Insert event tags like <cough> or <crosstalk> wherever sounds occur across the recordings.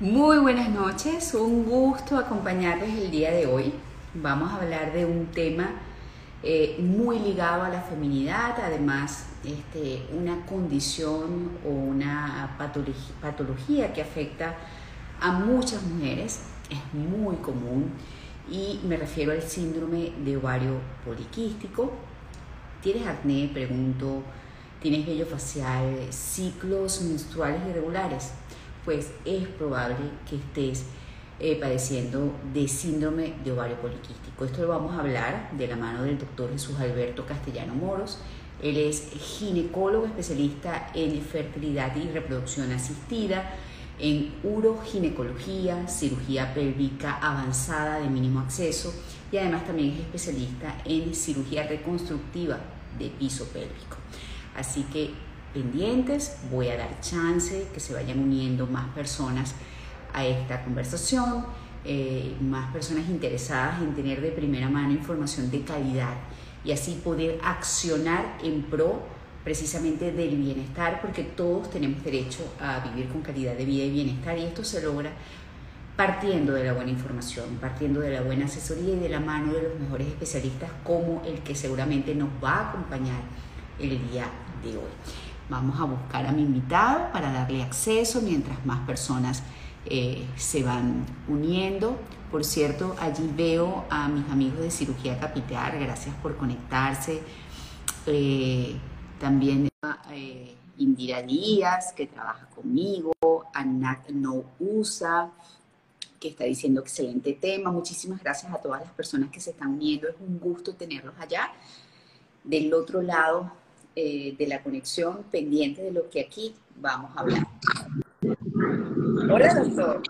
Muy buenas noches, un gusto acompañarles el día de hoy. Vamos a hablar de un tema eh, muy ligado a la feminidad, además este, una condición o una patología, patología que afecta a muchas mujeres, es muy común y me refiero al síndrome de ovario poliquístico. ¿Tienes acné? Pregunto. ¿Tienes vello facial? ¿Ciclos menstruales irregulares? Pues es probable que estés eh, padeciendo de síndrome de ovario poliquístico. Esto lo vamos a hablar de la mano del doctor Jesús Alberto Castellano Moros. Él es ginecólogo especialista en fertilidad y reproducción asistida, en uroginecología, cirugía pélvica avanzada de mínimo acceso y además también es especialista en cirugía reconstructiva de piso pélvico. Así que pendientes, voy a dar chance que se vayan uniendo más personas a esta conversación, eh, más personas interesadas en tener de primera mano información de calidad y así poder accionar en pro precisamente del bienestar, porque todos tenemos derecho a vivir con calidad de vida y bienestar y esto se logra partiendo de la buena información, partiendo de la buena asesoría y de la mano de los mejores especialistas como el que seguramente nos va a acompañar el día de hoy. Vamos a buscar a mi invitado para darle acceso mientras más personas eh, se van uniendo. Por cierto, allí veo a mis amigos de cirugía capital, gracias por conectarse. Eh, también eh, Indira Díaz, que trabaja conmigo, a Nat No Usa, que está diciendo excelente tema. Muchísimas gracias a todas las personas que se están uniendo. Es un gusto tenerlos allá. Del otro lado eh, de la conexión pendiente de lo que aquí vamos a hablar. Hola, doctor.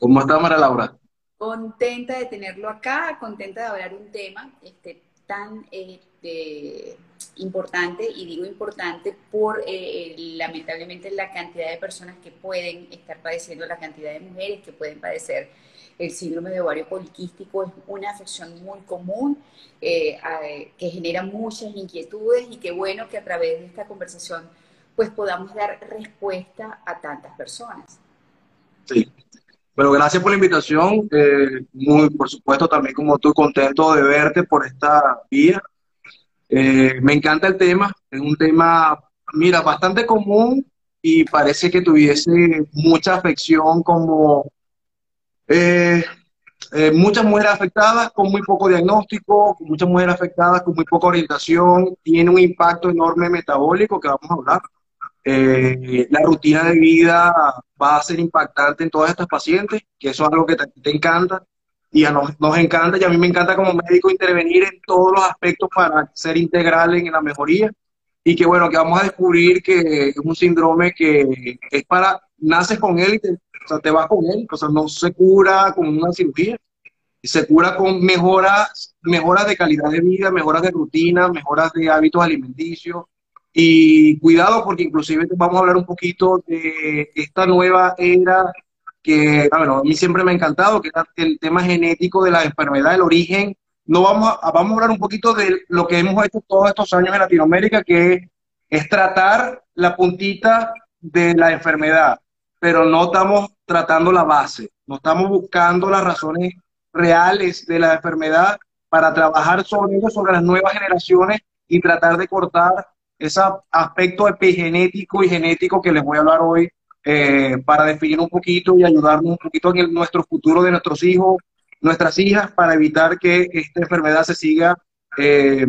¿Cómo está, María Laura? Contenta de tenerlo acá, contenta de hablar un tema este, tan este, importante, y digo importante por eh, lamentablemente la cantidad de personas que pueden estar padeciendo, la cantidad de mujeres que pueden padecer el síndrome de ovario poliquístico es una afección muy común eh, que genera muchas inquietudes y qué bueno que a través de esta conversación pues podamos dar respuesta a tantas personas. Sí. Bueno, gracias por la invitación. Eh, muy, por supuesto, también como tú, contento de verte por esta vía. Eh, me encanta el tema. Es un tema, mira, bastante común y parece que tuviese mucha afección como eh, eh, muchas mujeres afectadas con muy poco diagnóstico, muchas mujeres afectadas con muy poca orientación, tiene un impacto enorme metabólico que vamos a hablar. Eh, la rutina de vida va a ser impactante en todas estas pacientes, que eso es algo que te, te encanta y a nos, nos, encanta y a mí me encanta como médico intervenir en todos los aspectos para ser integral en la mejoría y que bueno, que vamos a descubrir que es un síndrome que es para, naces con él y te, o sea, te vas con él, o sea, no se cura con una cirugía, se cura con mejoras, mejoras de calidad de vida, mejoras de rutina, mejoras de hábitos alimenticios. Y cuidado porque inclusive vamos a hablar un poquito de esta nueva era que, bueno, a mí siempre me ha encantado, que es el tema genético de la enfermedad, el origen. No vamos a, vamos a hablar un poquito de lo que hemos hecho todos estos años en Latinoamérica, que es tratar la puntita de la enfermedad pero no estamos tratando la base, no estamos buscando las razones reales de la enfermedad para trabajar sobre ello, sobre las nuevas generaciones y tratar de cortar ese aspecto epigenético y genético que les voy a hablar hoy eh, para definir un poquito y ayudarnos un poquito en nuestro futuro de nuestros hijos, nuestras hijas, para evitar que esta enfermedad se siga eh,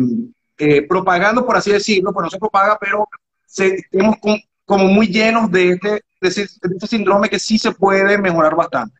eh, propagando, por así decirlo, pues no se propaga, pero se, estemos como muy llenos de este de este síndrome que sí se puede mejorar bastante.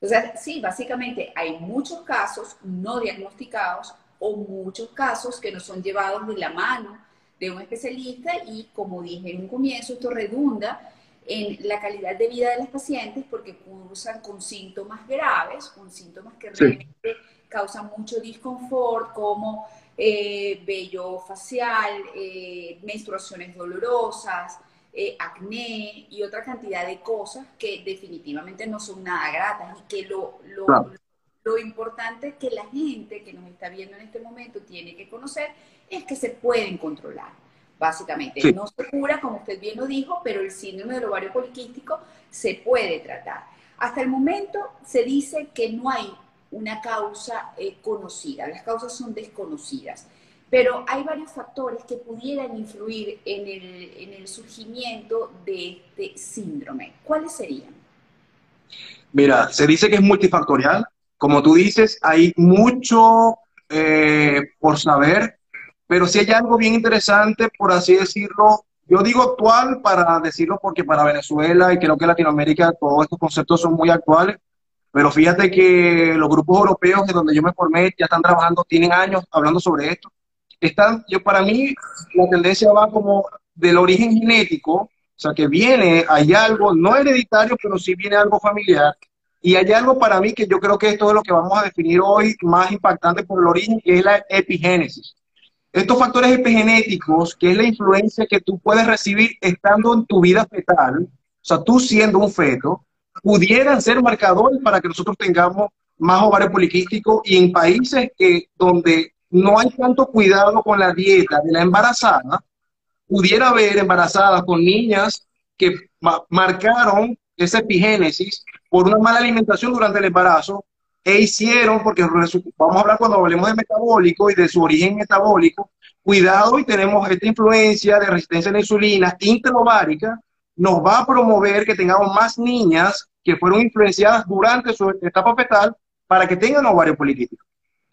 O sea, sí, básicamente hay muchos casos no diagnosticados o muchos casos que no son llevados de la mano de un especialista y como dije en un comienzo, esto redunda en la calidad de vida de las pacientes porque cursan con síntomas graves, con síntomas que realmente causan mucho disconfort como eh, vello facial, eh, menstruaciones dolorosas, eh, acné y otra cantidad de cosas que definitivamente no son nada gratas y que lo, lo, lo importante que la gente que nos está viendo en este momento tiene que conocer es que se pueden controlar. básicamente. No se cura, como usted bien lo dijo, pero el síndrome del ovario poliquístico se puede tratar. Hasta el momento se dice que no hay una causa eh, conocida, las causas son desconocidas, pero hay varios factores que pudieran influir en el, en el surgimiento de este síndrome. ¿Cuáles serían? Mira, se dice que es multifactorial. Como tú dices, hay mucho eh, por saber, pero si hay algo bien interesante, por así decirlo, yo digo actual para decirlo porque para Venezuela y creo que Latinoamérica todos estos conceptos son muy actuales, pero fíjate que los grupos europeos de donde yo me formé ya están trabajando, tienen años hablando sobre esto. Están, yo para mí la tendencia va como del origen genético, o sea que viene, hay algo, no hereditario, pero sí viene algo familiar. Y hay algo para mí que yo creo que esto es lo que vamos a definir hoy más impactante por el origen, que es la epigénesis. Estos factores epigenéticos, que es la influencia que tú puedes recibir estando en tu vida fetal, o sea, tú siendo un feto, pudieran ser marcadores para que nosotros tengamos más ovario poliquístico y en países que, donde no hay tanto cuidado con la dieta de la embarazada, pudiera haber embarazadas con niñas que marcaron esa epigénesis por una mala alimentación durante el embarazo e hicieron, porque vamos a hablar cuando hablemos de metabólico y de su origen metabólico, cuidado y tenemos esta influencia de resistencia a la insulina intraovárica, nos va a promover que tengamos más niñas que fueron influenciadas durante su etapa fetal para que tengan ovario poliquístico.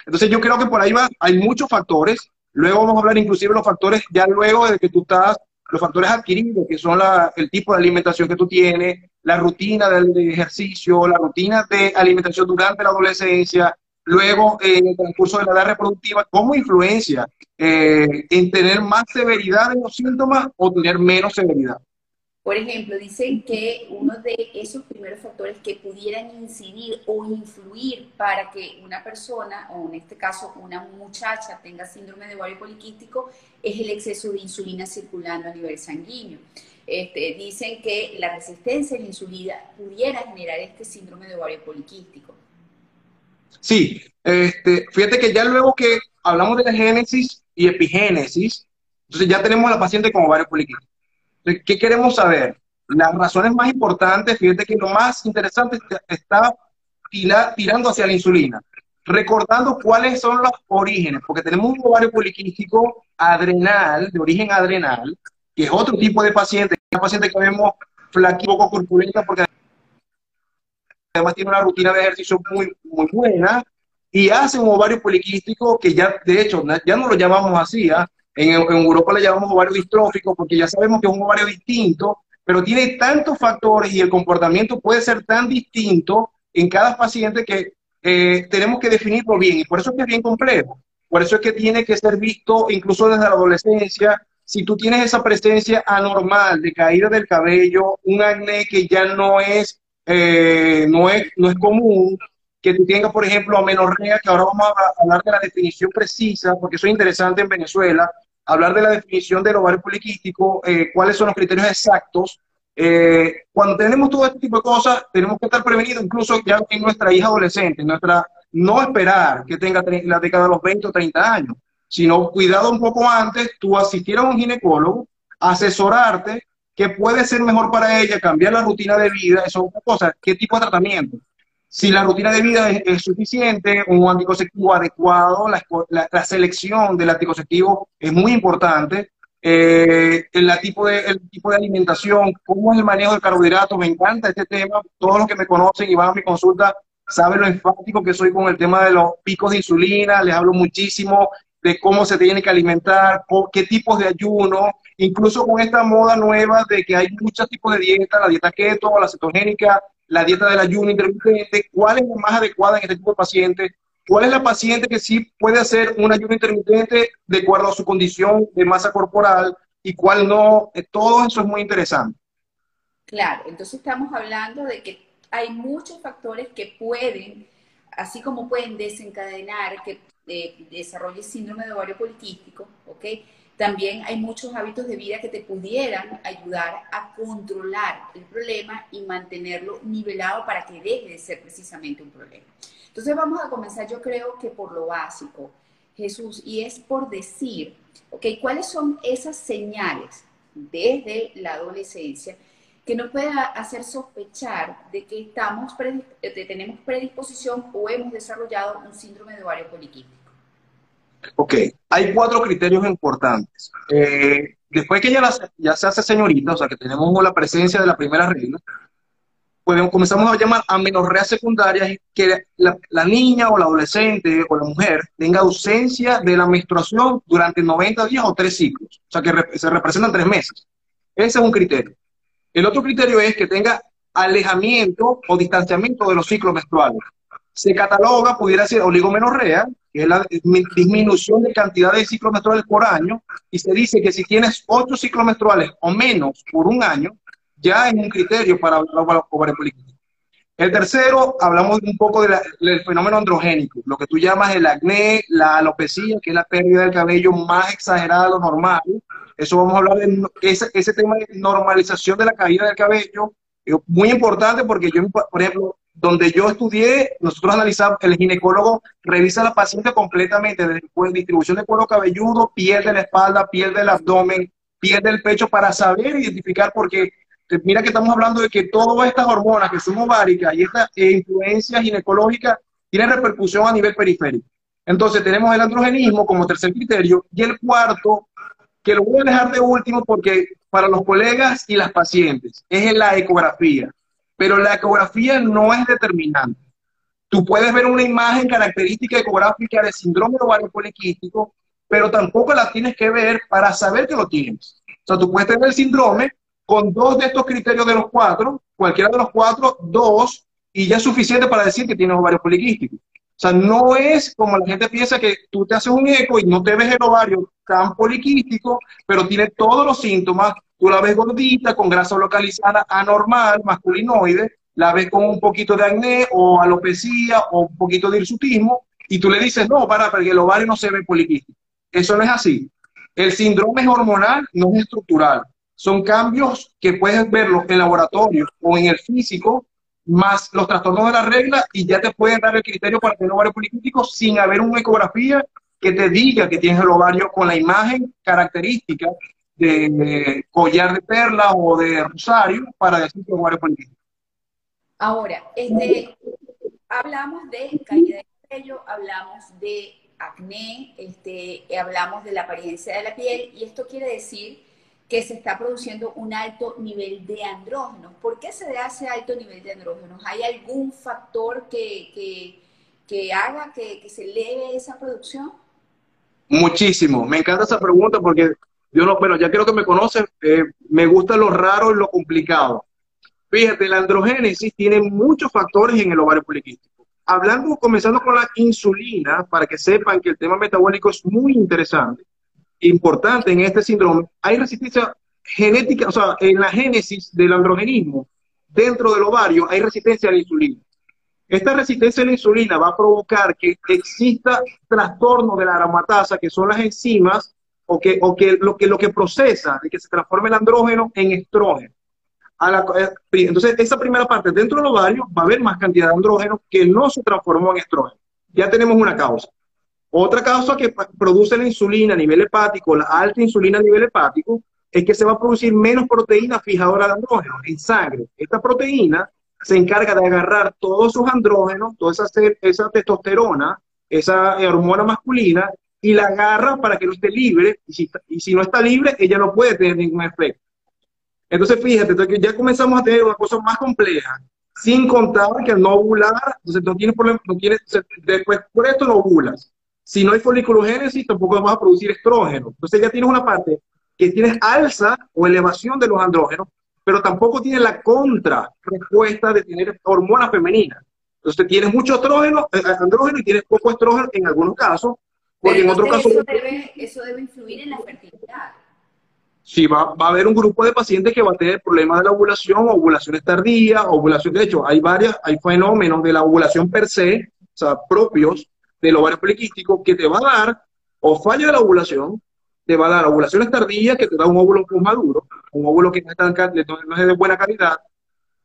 Entonces yo creo que por ahí va, hay muchos factores, luego vamos a hablar inclusive de los factores ya luego de que tú estás, los factores adquiridos, que son el tipo de alimentación que tú tienes, la rutina del ejercicio, la rutina de alimentación durante la adolescencia, luego en el transcurso de la edad reproductiva, ¿cómo influencia eh, en tener más severidad en los síntomas o tener menos severidad? Por ejemplo, dicen que uno de esos primeros factores que pudieran incidir o influir para que una persona, o en este caso una muchacha, tenga síndrome de ovario poliquístico, es el exceso de insulina circulando a nivel sanguíneo. Este, dicen que la resistencia a la insulina pudiera generar este síndrome de ovario poliquístico. Sí, este, fíjate que ya luego que hablamos de la génesis y epigénesis, entonces ya tenemos a la paciente con ovario poliquístico. ¿Qué queremos saber? Las razones más importantes, fíjate que lo más interesante está tirando hacia la insulina, recordando cuáles son los orígenes, porque tenemos un ovario poliquístico adrenal, de origen adrenal, que es otro tipo de paciente, una paciente que vemos flaquita, poco corpulenta, porque además tiene una rutina de ejercicio muy, muy buena, y hace un ovario poliquístico que ya, de hecho, ya no lo llamamos así, ¿ah? En, Europa le llamamos ovario distrófico, porque ya sabemos que es un ovario distinto, pero tiene tantos factores y el comportamiento puede ser tan distinto en cada paciente que eh, tenemos que definirlo bien, y por eso es que es bien complejo. Por eso es que tiene que ser visto incluso desde la adolescencia, si tú tienes esa presencia anormal de caída del cabello, un acné que ya no es, eh, no es, no es común, que tú tengas, por ejemplo, amenorrea, que ahora vamos a hablar de la definición precisa, porque eso es interesante en Venezuela, hablar de la definición del ovario poliquístico, eh, cuáles son los criterios exactos. Eh, cuando tenemos todo este tipo de cosas, tenemos que estar prevenidos, incluso ya en nuestra hija adolescente, nuestra, no esperar que tenga la década de los 20 o 30 años sino cuidado un poco antes, tú asistir a un ginecólogo, asesorarte, qué puede ser mejor para ella, cambiar la rutina de vida, eso es cosa, qué tipo de tratamiento. Si la rutina de vida es, suficiente, un anticonceptivo adecuado, la, selección del anticonceptivo es muy importante. Eh, el, tipo de, el tipo de alimentación, cómo es el manejo del carbohidrato, me encanta este tema. Todos los que me conocen y van a mi consulta saben lo enfático que soy con el tema de los picos de insulina, les hablo muchísimo de cómo se tiene que alimentar, qué tipos de ayuno, incluso con esta moda nueva de que hay muchos tipos de dieta, la dieta keto, la cetogénica, la dieta del ayuno intermitente, cuál es la más adecuada en este tipo de pacientes, cuál es la paciente que sí puede hacer un ayuno intermitente de acuerdo a su condición de masa corporal y cuál no, eh, todo eso es muy interesante. Claro, entonces estamos hablando de que hay muchos factores que pueden, así como pueden desencadenar que de, desarrolle síndrome de ovario poliquístico, ¿ok? También hay muchos hábitos de vida que te pudieran ayudar a controlar el problema y mantenerlo nivelado para que deje de ser precisamente un problema. Entonces vamos a comenzar, yo creo que por lo básico. Jesús, y es por decir, ok, ¿cuáles son esas señales desde la adolescencia que nos pueda hacer sospechar de que estamos de tenemos predisposición o hemos desarrollado un síndrome de ovario poliquístico? Ok, hay cuatro criterios importantes. Eh, después que ya, ya se hace señorita, o sea, que tenemos la presencia de la primera regla, podemos, comenzamos a llamar a menorrea secundaria que la, la, niña o la adolescente o la mujer tenga ausencia de la menstruación durante 90 días o tres ciclos, o sea, que se representan tres meses. Ese es un criterio. El otro criterio es que tenga alejamiento o distanciamiento de los ciclos menstruales. Se cataloga, pudiera ser oligomenorrea, que es la disminución de cantidad de ciclos menstruales por año, y se dice que si tienes ocho ciclos menstruales o menos por un año, ya es un criterio para hablar ovarios poliquísticos. El tercero, hablamos un poco del fenómeno androgénico, lo que tú llamas el acné, la alopecia, que es la pérdida del cabello más exagerada de lo normal. Eso vamos a hablar de ese, ese tema de normalización de la caída del cabello, muy importante porque yo, por ejemplo, donde yo estudié, nosotros analizamos, el ginecólogo revisa a la paciente completamente, después distribución de cuero cabelludo, piel de la espalda, piel del abdomen, piel del pecho, para saber identificar, porque eh, mira que estamos hablando de que todas estas hormonas que son ováricas y esta influencia ginecológica tienen repercusión a nivel periférico. Entonces tenemos el androgenismo como tercer criterio y el cuarto, que lo voy a dejar de último porque para los colegas y las pacientes es la ecografía pero la ecografía no es determinante. Tú puedes ver una imagen característica ecográfica de síndrome ovario poliquístico, pero tampoco la tienes que ver para saber que lo tienes. O sea, tú puedes tener el síndrome con dos de estos criterios de los cuatro, cualquiera de los cuatro, dos, y ya es suficiente para decir que tienes ovario poliquístico. O sea, no es como la gente piensa que tú te haces un eco y no te ves el ovario tan poliquístico, pero tiene todos los síntomas Tú la ves gordita, con grasa localizada anormal, masculinoide, la ves con un poquito de acné o alopecia o un poquito de hirsutismo, y tú le dices, no, para, porque el ovario no se ve poliquístico. Eso no es así. El síndrome hormonal, no es estructural. Son cambios que puedes verlos en laboratorio o en el físico, más los trastornos de la regla, y ya te pueden dar el criterio para tener ovario poliquístico sin haber una ecografía que te diga que tienes el ovario con la imagen característica de collar de perla o de rosario para decir que ovario poliquístico. Ahora, este, hablamos de caída de cabello, hablamos de acné, este, hablamos de la apariencia de la piel y esto quiere decir que se está produciendo un alto nivel de andrógenos. ¿Por qué se da ese alto nivel de andrógenos? ¿Hay algún factor que, que, haga que, que se eleve esa producción? Muchísimo. Me encanta esa pregunta porque yo no, bueno, ya creo que me conocen, eh, me gusta lo raro y lo complicado. Fíjate, la androgénesis tiene muchos factores en el ovario poliquístico. Hablando, comenzando con la insulina, para que sepan que el tema metabólico es muy interesante, importante en este síndrome, hay resistencia genética, o sea, en la génesis del androgenismo, dentro del ovario hay resistencia a la insulina. Esta resistencia a la insulina va a provocar que exista trastorno de la aromatasa, que son las enzimas o que, o que, lo, que lo que procesa de que se transforme el andrógeno en estrógeno. Eh, entonces, esa primera parte, dentro del ovario va a haber más cantidad de andrógeno que no se transformó en estrógeno. Ya tenemos una causa. Otra causa que produce la insulina a nivel hepático, la alta insulina a nivel hepático, es que se va a producir menos proteína fijadora de andrógeno en sangre. Esta proteína se encarga de agarrar todos sus andrógenos, toda esa, esa testosterona, esa hormona masculina, y la agarra para que no esté libre, y si, y si no está libre, ella no puede tener ningún efecto. Entonces, fíjate, ya comenzamos a tener una cosa más compleja, sin contar que al no ovular, entonces no tienes problema, no tienes, después por esto no ovulas. Si no hay foliculogénesis, tampoco vas a producir estrógeno. Entonces ya tienes una parte que tienes alza o elevación de los andrógenos, pero tampoco tienes la contra respuesta de tener hormonas femeninas. Entonces tienes mucho estrógeno, eh, andrógeno y tienes poco estrógeno en algunos casos, porque en otro caso... Eso debe, eso debe influir en la fertilidad. Sí, va, va, a haber un grupo de pacientes que va a tener problemas de la ovulación, ovulaciones tardías, ovulación, de hecho, hay varias, hay fenómenos de la ovulación per se, o sea, propios del ovario poliquístico, que te va a dar, o falla de la ovulación, te va a dar ovulaciones tardías, que te da un óvulo más maduro, un óvulo que no es, tan, no es de buena calidad,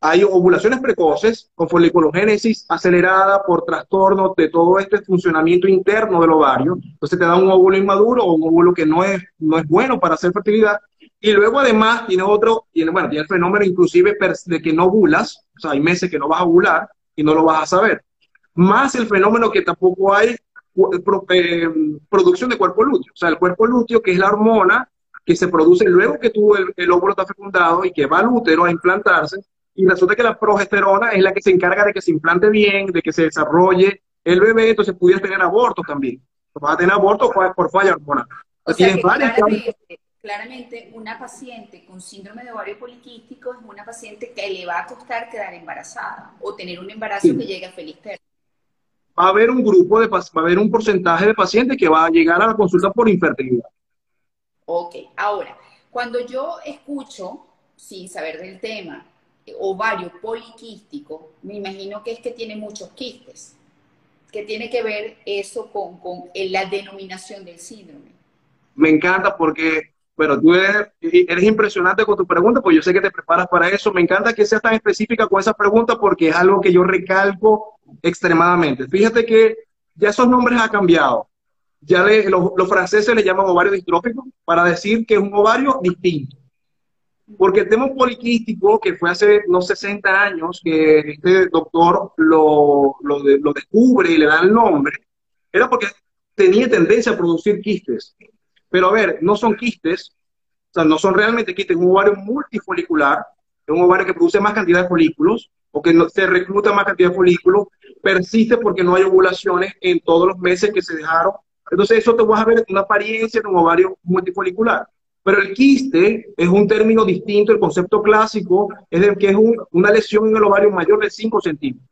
hay ovulaciones precoces con foliculogénesis acelerada por trastornos de todo este funcionamiento interno del ovario. Entonces te da un óvulo inmaduro o un óvulo que no es, no es bueno para hacer fertilidad. Y luego además tiene otro, tiene, bueno, tiene el fenómeno inclusive de que no ovulas, o sea, hay meses que no vas a ovular y no lo vas a saber. Más el fenómeno que tampoco hay eh, producción de cuerpo lúteo. O sea, el cuerpo lúteo, que es la hormona que se produce luego que tuvo el, el óvulo está fecundado y que va al útero a implantarse, y resulta que la progesterona es la que se encarga de que se implante bien, de que se desarrolle el bebé, entonces pudieras tener aborto también. Vas a tener aborto por falla hormonal. O sea claramente, claramente, una paciente con síndrome de ovario poliquístico es una paciente que le va a costar quedar embarazada o tener un embarazo que llegue a feliz término. Va a haber un grupo de, va a haber un porcentaje de pacientes que va a llegar a la consulta por infertilidad. Ok, ahora, cuando yo escucho, sin saber del tema, ovario poliquístico, me imagino que es que tiene muchos quistes. ¿Qué tiene que ver eso con, con la denominación del síndrome? Me encanta porque, bueno, tú eres, eres, impresionante con tu pregunta, pues yo sé que te preparas para eso. Me encanta que seas tan específica con esa pregunta porque es algo que yo recalco extremadamente. Fíjate que ya esos nombres han cambiado. Ya los, los franceses le llaman ovario distrófico para decir que es un ovario distinto. Porque el tema poliquístico, que fue hace unos 60 años que este doctor lo, lo, lo descubre y le da el nombre, era porque tenía tendencia a producir quistes. Pero a ver, no son quistes, o sea, no son realmente quistes, es un ovario multifolicular, es un ovario que produce más cantidad de folículos, o que no, se recluta más cantidad de folículos, persiste porque no hay ovulaciones en todos los meses que se dejaron. Entonces eso te vas a ver una apariencia de un ovario multifolicular. Pero el quiste es un término distinto, el concepto clásico es de que es una lesión en el ovario mayor de 5 centímetros.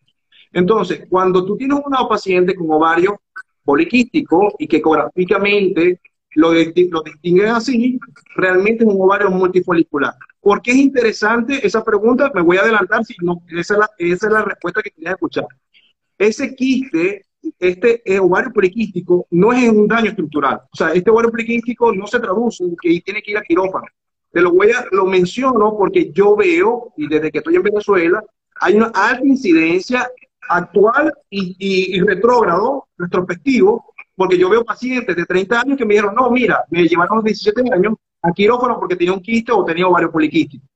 Entonces, cuando tú tienes una paciente con ovario poliquístico y que ecográficamente lo, lo distinguen así, realmente es un ovario multifolicular. ¿Por qué es interesante esa pregunta? Me voy a adelantar, si no, es la, esa es la respuesta que quería escuchar. Ese quiste este eh, ovario poliquístico no es un daño estructural. O sea, este ovario poliquístico no se traduce en que tiene que ir a quirófano. Te lo voy a, lo menciono porque yo veo, y desde que estoy en Venezuela, hay una alta incidencia actual y, y, retrógrado, retrospectivo, porque yo veo pacientes de 30 años que me dijeron, no, mira, me llevaron 17 años a quirófano porque tenía un quiste o tenía ovario poliquístico.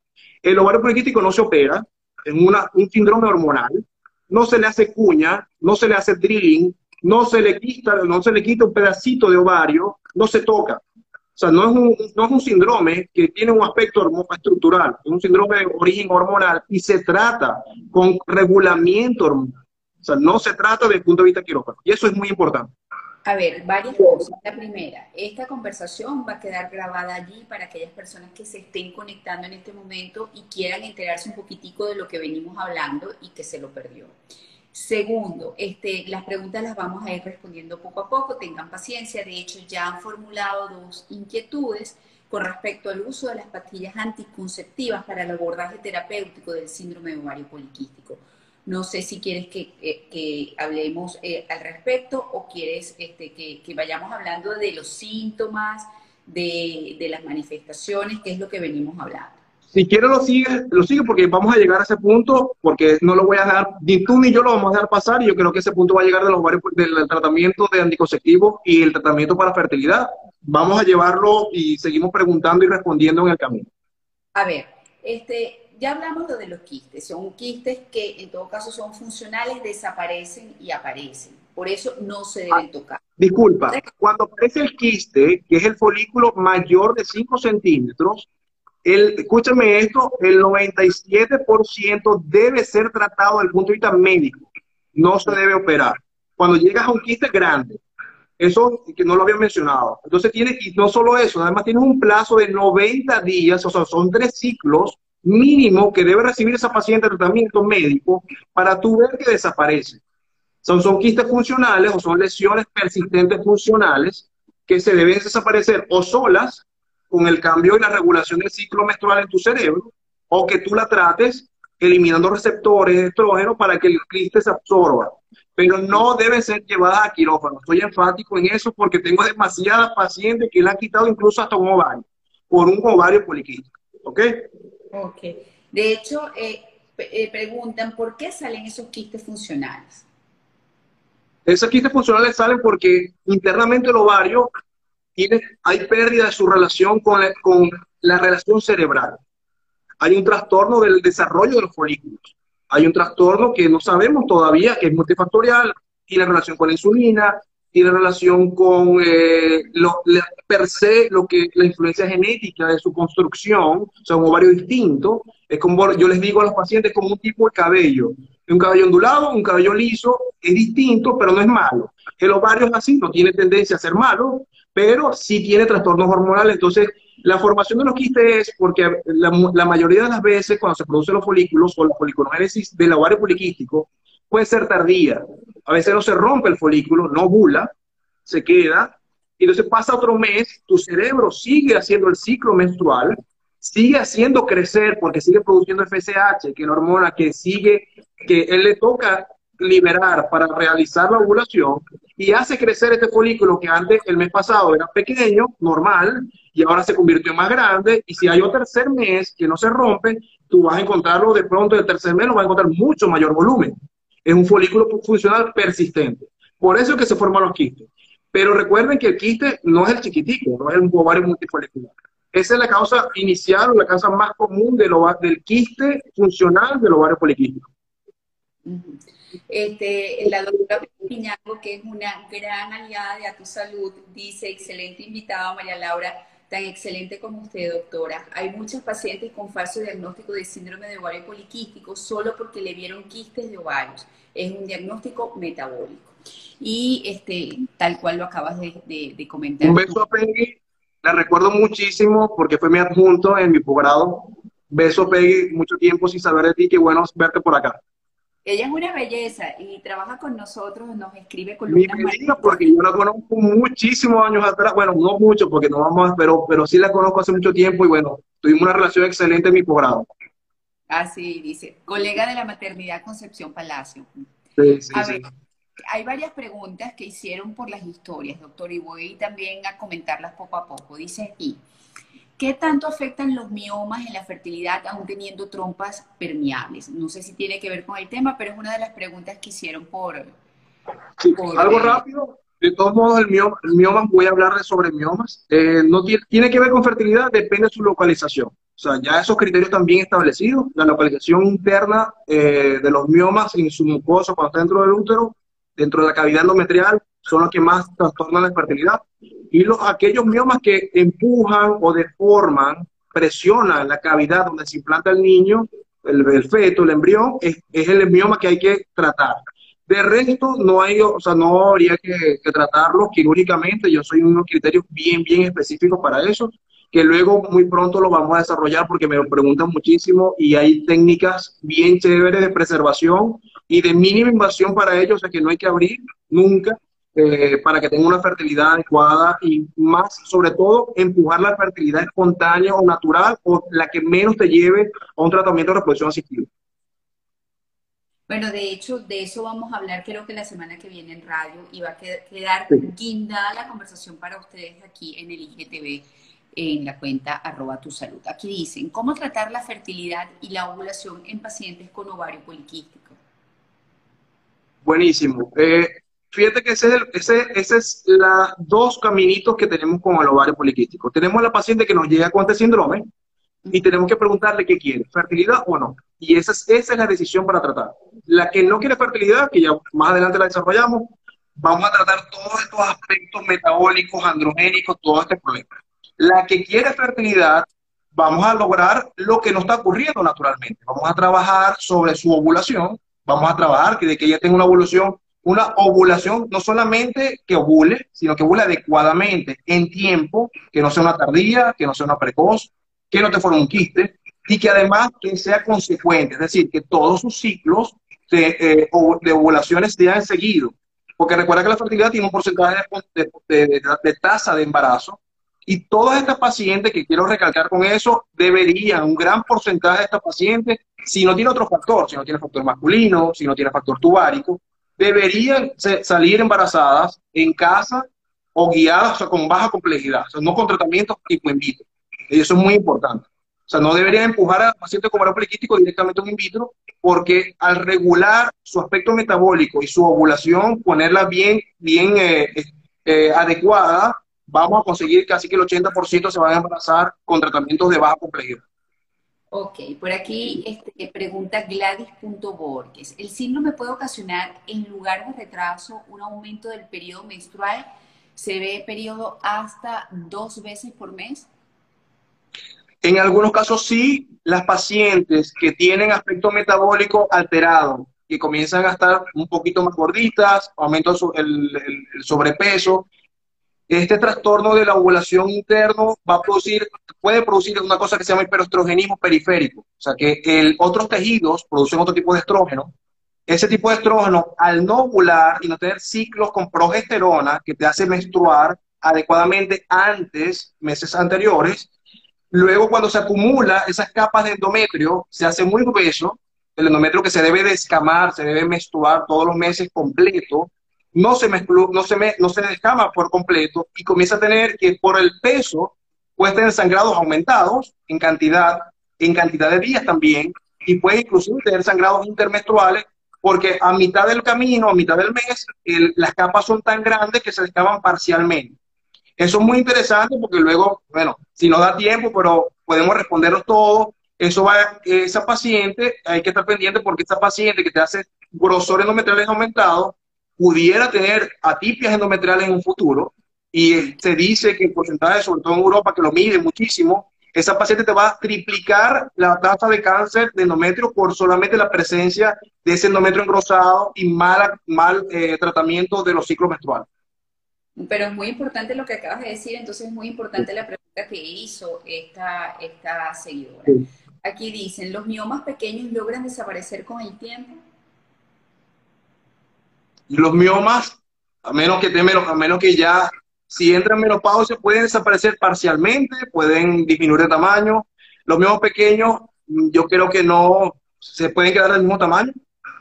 El ovario poliquístico no se opera, en una, un síndrome hormonal, no se le hace cuña, no se le hace drilling, no se le quita, no se le quita un pedacito de ovario, no se toca. O sea, no es un, no es un síndrome que tiene un aspecto estructural, es un síndrome de origen hormonal y se trata con regulamiento hormonal. O sea, no se trata desde el punto de vista quirófano. Y eso es muy importante. A ver, varias cosas. La primera, esta conversación va a quedar grabada allí para aquellas personas que se estén conectando en este momento y quieran enterarse un poquitico de lo que venimos hablando y que se lo perdió. Segundo, este, las preguntas las vamos a ir respondiendo poco a poco, tengan paciencia. De hecho, ya han formulado dos inquietudes con respecto al uso de las pastillas anticonceptivas para el abordaje terapéutico del síndrome de ovario poliquístico. No sé si quieres que, hablemos eh, al respecto o quieres este, que, vayamos hablando de los síntomas, de, las manifestaciones, que es lo que venimos hablando. Si quieres lo sigue, lo sigue porque vamos a llegar a ese punto, porque no lo voy a dejar, ni tú ni yo lo vamos a dejar pasar, y yo creo que ese punto va a llegar de los varios, del tratamiento de anticonceptivos y el tratamiento para fertilidad. Vamos a llevarlo y seguimos preguntando y respondiendo en el camino. A ver, este, ya hablamos de los quistes, son quistes que en todo caso son funcionales, desaparecen y aparecen. Por eso no se deben ah, tocar. Disculpa, cuando aparece el quiste, que es el folículo mayor de 5 centímetros, el, escúchame esto, el 97% debe ser tratado desde el punto de vista médico. No se debe operar. Cuando llegas a un quiste grande, eso que no lo había mencionado. Entonces tiene, y no solo eso, además tienes un plazo de 90 días, o sea, son tres ciclos mínimo que debe recibir esa paciente tratamiento médico para tú ver que desaparece. Son, son quistes funcionales o son lesiones persistentes funcionales que se deben desaparecer o solas con el cambio y la regulación del ciclo menstrual en tu cerebro o que tú la trates eliminando receptores de estrógeno para que el quiste se absorba. Pero no debe ser llevada a quirófano. Estoy enfático en eso porque tengo demasiadas pacientes que le han quitado incluso hasta un ovario por un ovario poliquístico. ¿Ok? Ok. De hecho, eh, eh, preguntan por qué salen esos quistes funcionales. Esos quistes funcionales salen porque internamente el ovario tiene, hay pérdida de su relación con con la relación cerebral. Hay un trastorno del desarrollo de los folículos. Hay un trastorno que no sabemos todavía, que es multifactorial, tiene relación con la insulina, tiene relación con eh, lo, per se lo que la influencia genética de su construcción, o sea, un ovario distinto. Es como yo les digo a los pacientes como un tipo de cabello. Un cabello ondulado, un cabello liso, es distinto, pero no es malo. El ovario es así, no tiene tendencia a ser malo, pero sí tiene trastornos hormonales. Entonces, la formación de los quistes es porque la, mayoría de las veces cuando se producen los folículos o la foliculogénesis del ovario poliquístico puede ser tardía. A veces no se rompe el folículo, no bula, se queda, y entonces pasa otro mes, tu cerebro sigue haciendo el ciclo menstrual, sigue haciendo crecer porque sigue produciendo FSH, que es la hormona que sigue, que él le toca liberar para realizar la ovulación y hace crecer este folículo que antes, el mes pasado, era pequeño, normal, y ahora se convirtió en más grande. Y si hay otro tercer mes que no se rompe, tú vas a encontrarlo de pronto, el tercer mes lo vas a encontrar mucho mayor volumen. Es un folículo funcional persistente. Por eso es que se forman los quistes. Pero recuerden que el quiste no es el chiquitico, no es el ovario multifolicular. Esa es la causa inicial o la causa más común del, del quiste funcional del ovario poliquístico. Este, la doctora Piñago, que es una gran aliada de A Tu Salud, dice, excelente invitado, María Laura, tan excelente como usted, doctora. Hay muchos pacientes con falso diagnóstico de síndrome de ovario poliquístico solo porque le vieron quistes de ovarios. Es un diagnóstico metabólico. Y este, tal cual lo acabas de, comentar. Un beso a Peggy, la recuerdo muchísimo porque fue mi adjunto en mi posgrado. Beso Peggy, mucho tiempo sin saber de ti, qué bueno verte por acá. Ella es una belleza y trabaja con nosotros, nos escribe con Mi belleza porque yo la conozco muchísimos años atrás, bueno, no mucho porque no vamos, pero, pero sí la conozco hace mucho tiempo y bueno, tuvimos una relación excelente en mi posgrado. Así dice, colega de la maternidad Concepción Palacio. Sí, sí, sí. hay varias preguntas que hicieron por las historias, doctor, y voy también a comentarlas poco a poco. Dice aquí, ¿Qué tanto afectan los miomas en la fertilidad aún teniendo trompas permeables? No sé si tiene que ver con el tema, pero es una de las preguntas que hicieron por... Algo rápido. De todos modos, el mioma, voy a hablar sobre miomas. Eh, no tiene, que ver con fertilidad, depende de su localización. O sea, ya esos criterios están bien establecidos. La localización interna eh, de los miomas en su mucosa cuando está dentro del útero, dentro de la cavidad endometrial, son los que más trastornan la fertilidad y los, aquellos miomas que empujan o deforman, presionan la cavidad donde se implanta el niño, el, feto, el embrión, es, el mioma que hay que tratar. De resto, no hay, o sea, no habría que, tratarlo quirúrgicamente. Yo soy unos criterios bien, bien específicos para eso, que luego muy pronto lo vamos a desarrollar porque me lo preguntan muchísimo y hay técnicas bien chéveres de preservación y de mínima invasión para ellos, o sea que no hay que abrir nunca eh, para que tenga una fertilidad adecuada y más, sobre todo, empujar la fertilidad espontánea o natural o la que menos te lleve a un tratamiento de reproducción asistida. Bueno, de hecho, de eso vamos a hablar creo que la semana que viene en radio y va a quedar guindada la conversación para ustedes aquí en el IGTV en la cuenta arroba tu salud. Aquí dicen, ¿cómo tratar la fertilidad y la ovulación en pacientes con ovario poliquístico? Buenísimo. Eh, Fíjate que ese es, ese, es los dos caminitos que tenemos con el ovario poliquístico. Tenemos a la paciente que nos llega con este síndrome y tenemos que preguntarle qué quiere, fertilidad o no. Y esa es, esa es la decisión para tratar. La que no quiere fertilidad, que ya más adelante la desarrollamos, vamos a tratar todos estos aspectos metabólicos, androgénicos, todo este problema. La que quiere fertilidad, vamos a lograr lo que no está ocurriendo naturalmente. Vamos a trabajar sobre su ovulación, vamos a trabajar que de que ella tenga una ovulación una ovulación, no solamente que ovule, sino que ovule adecuadamente, en tiempo, que no sea una tardía, que no sea una precoz, que no te forme un quiste, y que además que sea consecuente, es decir, que todos sus ciclos de, eh, de ovulaciones sean seguidos. Porque recuerda que la fertilidad tiene un porcentaje de, de, de, tasa de embarazo, y todas estas pacientes, que quiero recalcar con eso, deberían, un gran porcentaje de estas pacientes, si no tiene otro factor, si no tiene factor masculino, si no tiene factor tubárico, deberían salir embarazadas en casa o guiadas o con baja complejidad, o sea, no con tratamientos tipo in vitro. Y eso es muy importante. O sea, no deberían empujar al paciente con ovario poliquístico directamente a un in vitro, porque al regular su aspecto metabólico y su ovulación, ponerla bien, bien eh, eh, adecuada, vamos a conseguir casi que el 80% se van a embarazar con tratamientos de baja complejidad. Ok, por aquí este, pregunta Gladys.borges. ¿El síndrome puede ocasionar, en lugar de retraso, un aumento del periodo menstrual? ¿Se ve periodo hasta dos veces por mes? En algunos casos sí, las pacientes que tienen aspecto metabólico alterado, que comienzan a estar un poquito más gorditas, aumenta el, sobrepeso, este trastorno de la ovulación interno va a producir, puede producir una cosa que se llama hiperostrogenismo periférico, o sea que otros tejidos producen otro tipo de estrógeno. Ese tipo de estrógeno, al no ovular y no tener ciclos con progesterona que te hace menstruar adecuadamente antes, meses anteriores, luego cuando se acumula esas capas de endometrio, se hace muy grueso, el endometrio que se debe descamar, se debe menstruar todos los meses completo, no se, no, se me, descama por completo y comienza a tener que por el peso puede tener sangrados aumentados en cantidad, en cantidad de días también, y puede incluso tener sangrados intermenstruales porque a mitad del camino, a mitad del mes, las capas son tan grandes que se descaman parcialmente. Eso es muy interesante porque luego, bueno, si no da tiempo, pero podemos responderlos todos, eso va, esa paciente, hay que estar pendiente porque esa paciente que te hace grosores endometriales aumentados, pudiera tener atipias endometriales en un futuro, y se dice que el porcentaje, sobre todo en Europa, que lo mide muchísimo, esa paciente te va a triplicar la tasa de cáncer de endometrio por solamente la presencia de ese endometrio engrosado y mal, mal eh, tratamiento de los ciclos menstruales. Pero es muy importante lo que acabas de decir, entonces es muy importante la pregunta que hizo esta, esta seguidora. Aquí dicen, ¿los miomas pequeños logran desaparecer con el tiempo? Los miomas, a menos que, a menos que ya, si entran en menopausia, pueden desaparecer parcialmente, pueden disminuir de tamaño. Los miomas pequeños, yo creo que no se pueden quedar del mismo tamaño,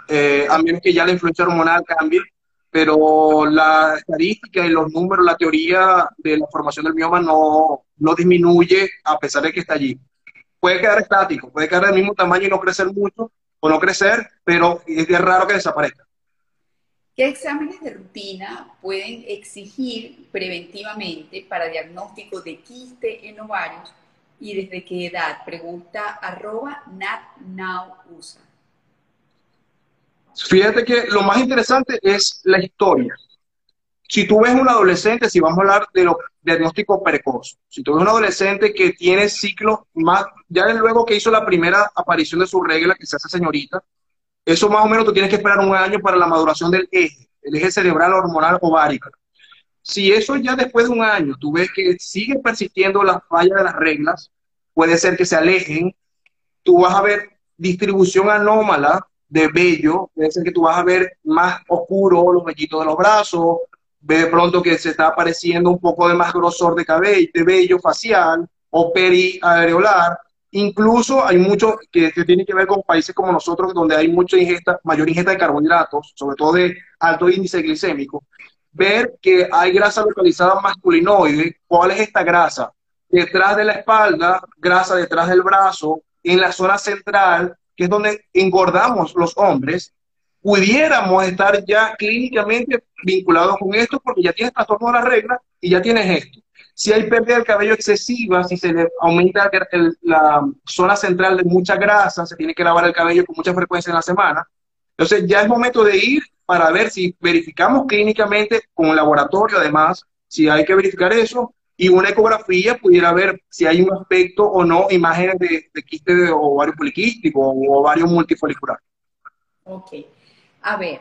eh, a menos que ya la influencia hormonal cambie. Pero la estadística y los números, la teoría de la formación del mioma no, no disminuye a pesar de que está allí. Puede quedar estático, puede quedar del mismo tamaño y no crecer mucho, o no crecer, pero es raro que desaparezca. ¿Qué exámenes de rutina pueden exigir preventivamente para diagnóstico de quiste en ovarios y desde qué edad? Pregunta arroba natnowusa. Fíjate que lo más interesante es la historia. Si tú ves un adolescente, si vamos a hablar de los diagnósticos precoz, si tú ves un adolescente que tiene ciclo más, ya luego que hizo la primera aparición de su regla, que se hace señorita, eso más o menos tú tienes que esperar un año para la maduración del eje, el eje cerebral hormonal ovárico. Si eso ya después de un año tú ves que sigue persistiendo la falla de las reglas, puede ser que se alejen, tú vas a ver distribución anómala de vello, puede ser que tú vas a ver más oscuro los vellitos de los brazos, ve de pronto que se está apareciendo un poco de más grosor de cabello, de vello facial o periareolar, Incluso hay mucho que, tiene que ver con países como nosotros, donde hay mucha ingesta, mayor ingesta de carbohidratos, sobre todo de alto índice glicémico. Ver que hay grasa localizada masculinoide, ¿cuál es esta grasa? Detrás de la espalda, grasa detrás del brazo, en la zona central, que es donde engordamos los hombres, pudiéramos estar ya clínicamente vinculados con esto porque ya tienes trastorno de la regla y ya tienes esto. Si hay pérdida del cabello excesiva, si se le aumenta la zona central de mucha grasa, se tiene que lavar el cabello con mucha frecuencia en la semana. Entonces ya es momento de ir para ver si verificamos clínicamente con el laboratorio, además, si hay que verificar eso, y una ecografía pudiera ver si hay un aspecto o no, imágenes de, quiste de ovario poliquístico o ovario multifolicular. Ok. A ver,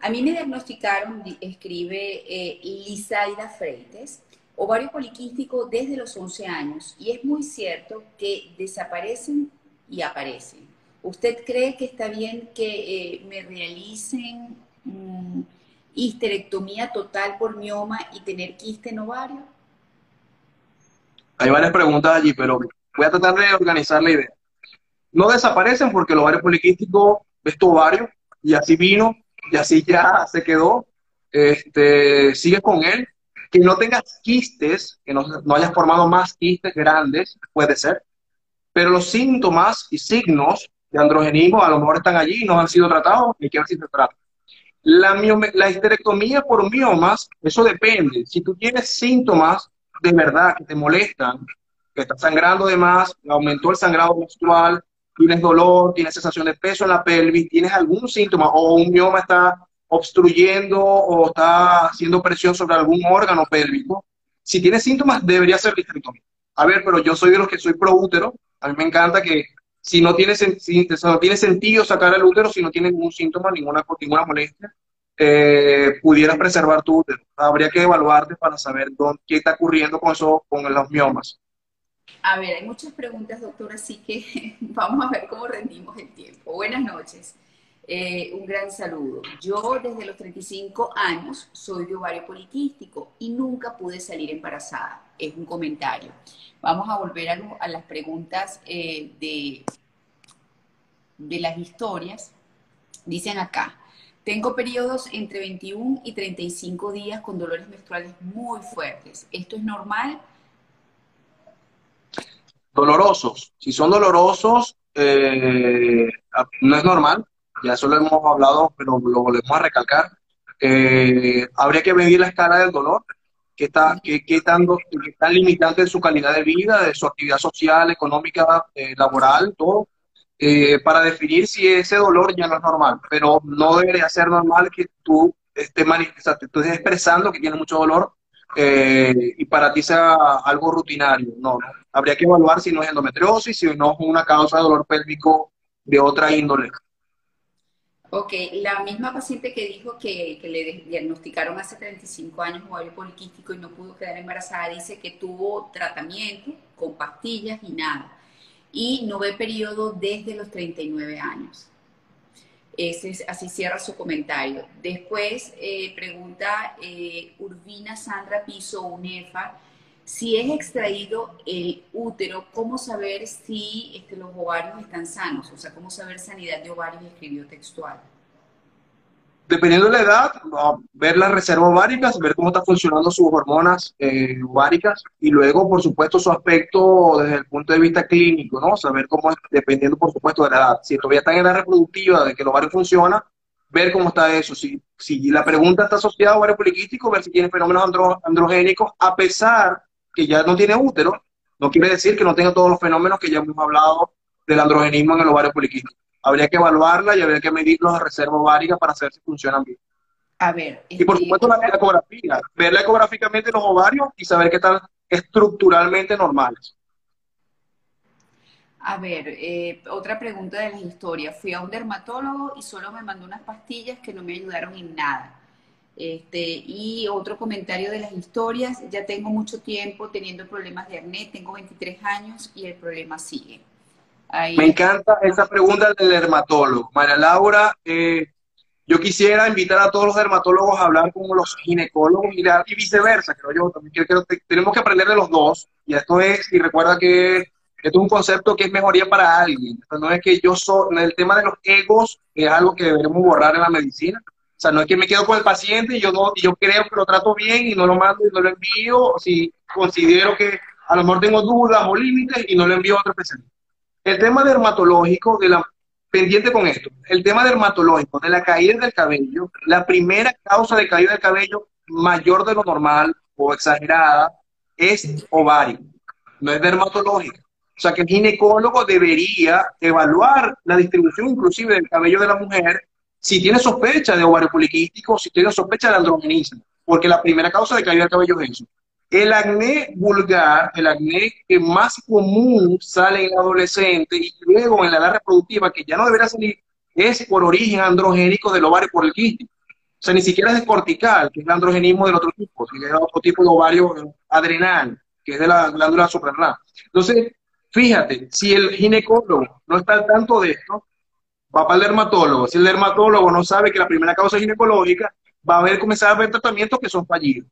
a mí me diagnosticaron, escribe eh, Lisaida Freites, ovario poliquístico desde los 11 años y es muy cierto que desaparecen y aparecen. ¿Usted cree que está bien que eh, me realicen mm, histerectomía total por mioma y tener quiste en ovario? Hay varias preguntas allí, pero voy a tratar de organizar la idea. No desaparecen porque el ovario poliquístico es tu ovario y así vino y así ya se quedó. Este, sigue con él, que no tengas quistes, que no, hayas formado más quistes grandes, puede ser. pero los síntomas y signos de androgenismo a lo mejor están allí, no han sido tratados, y hay que ver si se trata. La, la histerectomía por miomas, eso depende. Si tú tienes síntomas de verdad que te molestan, que estás sangrando de más, aumentó el sangrado menstrual, tienes dolor, tienes sensación de peso en la pelvis, tienes algún síntoma o un mioma está obstruyendo o está haciendo presión sobre algún órgano pélvico, si tienes síntomas debería ser histerectomía. A ver, pero yo soy de los que soy pro útero, a mí me encanta que si no tiene, si, no sentido sacar el útero, si no tiene ningún síntoma, ninguna, ninguna molestia, eh, preservar tu útero. Habría que evaluarte para saber dónde, qué está ocurriendo con eso, con los miomas. A ver, hay muchas preguntas, doctor, así que <laughs> vamos a ver cómo rendimos el tiempo. Buenas noches. Eh, un gran saludo. Yo desde los 35 años soy de ovario poliquístico y nunca pude salir embarazada. Es un comentario. Vamos a volver a, las preguntas eh, de, de las historias. Dicen acá, tengo periodos entre 21 y 35 días con dolores menstruales muy fuertes. ¿Esto es normal? Dolorosos. Si son dolorosos, eh, no es normal. Ya eso lo hemos hablado, pero lo volvemos a recalcar. Eh, habría que medir la escala del dolor, que está, que, que tan, que limitante de su calidad de vida, de su actividad social, económica, eh, laboral, todo eh, para definir si ese dolor ya no es normal, pero no debería ser normal que tú estés, tú estés expresando que tienes mucho dolor eh, y para ti sea algo rutinario. No, habría que evaluar si no es endometriosis, si no es una causa de dolor pélvico de otra índole. Ok, la misma paciente que dijo que, que, le diagnosticaron hace 35 años ovario poliquístico y no pudo quedar embarazada, dice que tuvo tratamiento con pastillas y nada y no ve periodo desde los 39 años. Ese así cierra su comentario. Después eh, pregunta eh, Urbina Sandra Piso UNEFA, si es extraído el útero, ¿cómo saber si este, los ovarios están sanos? O sea, ¿cómo saber sanidad de ovarios? Escribió textual dependiendo de la edad, ver las reservas ováricas, ver cómo están funcionando sus hormonas eh, y luego, por supuesto, su aspecto desde el punto de vista clínico, ¿no? Saber cómo dependiendo, por supuesto, de la edad. Si todavía están en la reproductiva, de que el ovario funciona, ver cómo está eso. Si, si la pregunta está asociada a ovario poliquístico, ver si tiene fenómenos androgénicos, a pesar que ya no tiene útero, no quiere decir que no tenga todos los fenómenos que ya hemos hablado del androgenismo en el ovario poliquístico habría que evaluarla y habría que medir los reservas ováricas para saber si funcionan bien. A ver. Y por supuesto la ecografía, verla ecográficamente los ovarios y saber que están estructuralmente normales. A ver, eh, otra pregunta de la historia. Fui a un dermatólogo y solo me mandó unas pastillas que no me ayudaron en nada. Este, y otro comentario de las historias, ya tengo mucho tiempo teniendo problemas de acné, tengo 23 años y el problema sigue. Me encanta esa pregunta del dermatólogo. María Laura, eh, yo quisiera invitar a todos los dermatólogos a hablar con los ginecólogos y, viceversa, creo yo. También tenemos que aprender de los dos. Y esto es, y recuerda que esto es un concepto que es mejoría para alguien. no es que yo soy, el tema de los egos es algo que deberemos borrar en la medicina. O sea, no es que me quedo con el paciente y yo, no, y yo creo que lo trato bien y no lo mando y no lo envío, o si considero que a lo mejor tengo dudas o límites y no lo envío a otro especialista. El tema dermatológico, de la, pendiente con esto, el tema dermatológico de la caída del cabello, la primera causa de caída del cabello mayor de lo normal o exagerada es ovario, no es dermatológica. O sea que el ginecólogo debería evaluar la distribución inclusive del cabello de la mujer si tiene sospecha de ovario poliquístico, si tiene sospecha de androgenismo, porque la primera causa de caída del cabello es eso. El acné vulgar, el acné que más común sale en el adolescente y luego en la edad reproductiva, que ya no debería salir, es por origen androgénico del ovario por el quístico. O sea, ni siquiera es cortical, que es el androgenismo del otro tipo, sino es otro tipo de ovario adrenal, que es de la glándula suprarrenal. Entonces, fíjate, si el ginecólogo no está al tanto de esto, va para el dermatólogo. Si el dermatólogo no sabe que la primera causa es ginecológica, va a haber comenzar a haber tratamientos que son fallidos.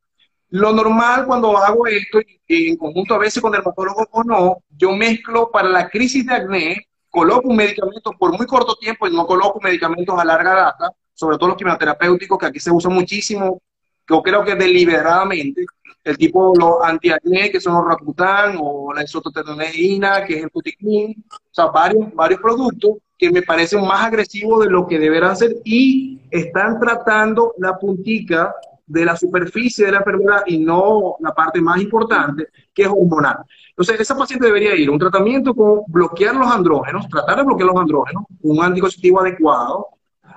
Lo normal cuando hago esto, en conjunto a veces con dermatólogos o no, yo mezclo para la crisis de acné, coloco un medicamento por muy corto tiempo y no coloco medicamentos a larga data, sobre todo los quimioterapéuticos que aquí se usan muchísimo, yo creo que deliberadamente, el tipo los antiacné, que son los Rakutan, o la isototeroneína, que es el Puticlin, o sea, varios, varios productos que me parecen más agresivos de lo que deberán ser y están tratando la puntica de la superficie de la enfermedad y no la parte más importante, que es hormonal. Entonces, esa paciente debería ir a un tratamiento con bloquear los andrógenos, tratar de bloquear los andrógenos, un anticonceptivo adecuado,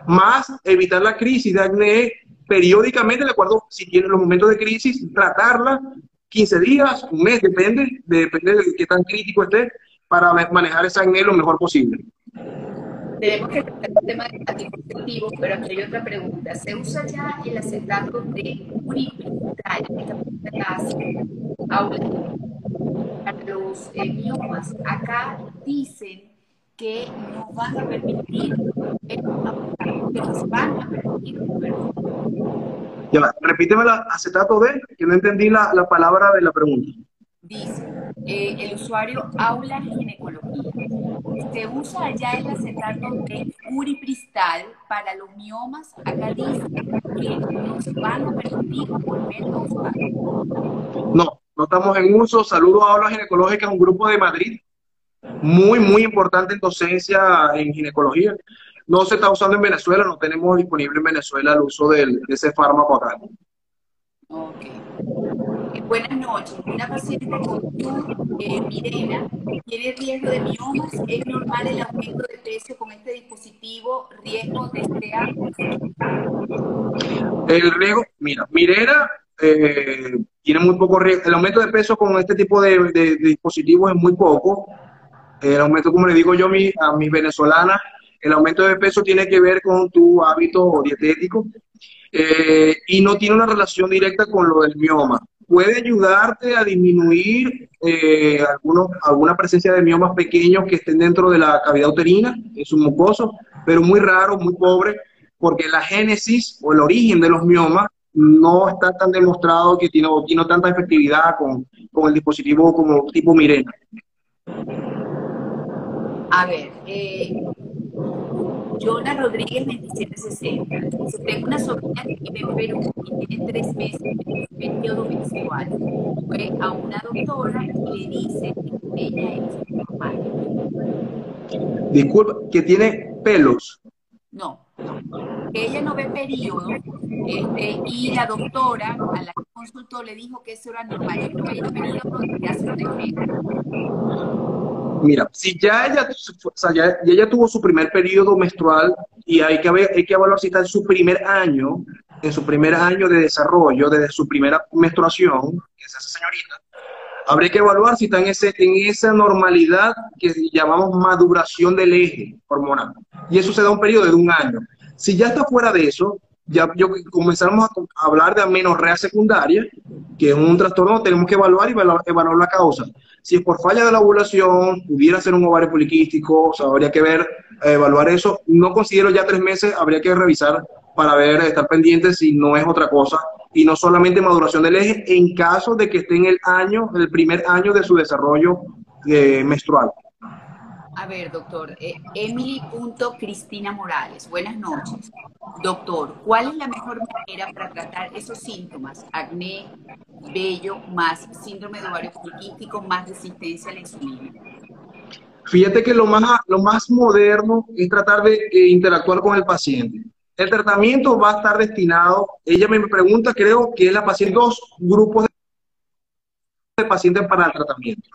más evitar la crisis de acné periódicamente, de acuerdo, si tiene los momentos de crisis, tratarla 15 días, un mes, depende, depende de qué tan crítico esté, para manejar esa acné lo mejor posible. Tenemos que tratar el tema de anticonceptivos, pero aquí hay otra pregunta. ¿Se usa ya el acetato de uriprintal, para los eh? Acá dicen que nos van a permitir, que nos van a permitir ya, repíteme el acetato de, que no entendí la, la palabra de la pregunta. Dice, eh, el usuario Aula Ginecología. Se usa ya el acetato de uripristal para los miomas. Acá dice que nos van a permitir volver a usar. No, no estamos en uso. Saludos a Aula Ginecológica, un grupo de Madrid muy, muy importante en docencia en ginecología. No se está usando en Venezuela, no tenemos disponible en Venezuela el uso de ese fármaco acá. Ok. Eh, buenas noches. Una paciente con tu, eh, Mirena, tiene riesgo de miomas. ¿Es normal el aumento de peso con este dispositivo? ¿Riesgo de este El riesgo, mira, Mirena eh, tiene muy poco riesgo. El aumento de peso con este tipo de, dispositivos es muy poco. El aumento, como le digo yo a, mi, a mis venezolanas, el aumento de peso tiene que ver con tu hábito dietético eh, y no tiene una relación directa con lo del mioma. Puede ayudarte a disminuir eh, alguna presencia de miomas pequeños que estén dentro de la cavidad uterina, en su mucoso, pero muy raro, muy pobre, porque la génesis o el origen de los miomas no está tan demostrado que tiene, tiene tanta efectividad con, con el dispositivo como tipo Mirena. A ver, eh, Jonah Rodríguez 2760. Si tengo una sobrina que vive en Perú y tiene tres meses de periodo menstrual. Fue a una doctora y le dice que ella es normal. Disculpa, que tiene pelos. No, ella no ve periodo este, y la doctora a la que consultó le dijo que eso era normal. Mira, si ya ella, o sea, ya, ella tuvo su primer periodo menstrual y hay que, hay que evaluar si está en su primer año, en su primer año de desarrollo, desde su primera menstruación, que es esa señorita, habría que evaluar si está en, ese, en esa normalidad que llamamos maduración del eje hormonal. Y eso se da un periodo de un año. Si ya está fuera de eso, ya yo, comenzamos a hablar de amenorrea secundaria, que es un trastorno, tenemos que evaluar y evaluar, la causa. Si es por falla de la ovulación, pudiera ser un ovario poliquístico, o sea, habría que ver, eh, evaluar eso. No considero ya tres meses, habría que revisar para ver, estar pendiente si no es otra cosa y no solamente maduración del eje en caso de que esté en el año, el primer año de su desarrollo eh, menstrual. A ver, doctor, eh, Emily.Cristina Morales, buenas noches. Doctor, ¿cuál es la mejor manera para tratar esos síntomas? Acné, vello, más síndrome de ovario poliquístico, más resistencia a la insulina. Fíjate que lo más, lo más moderno es tratar de eh, interactuar con el paciente. El tratamiento va a estar destinado, ella me pregunta, creo que es la paciente, dos grupos de pacientes para el tratamiento.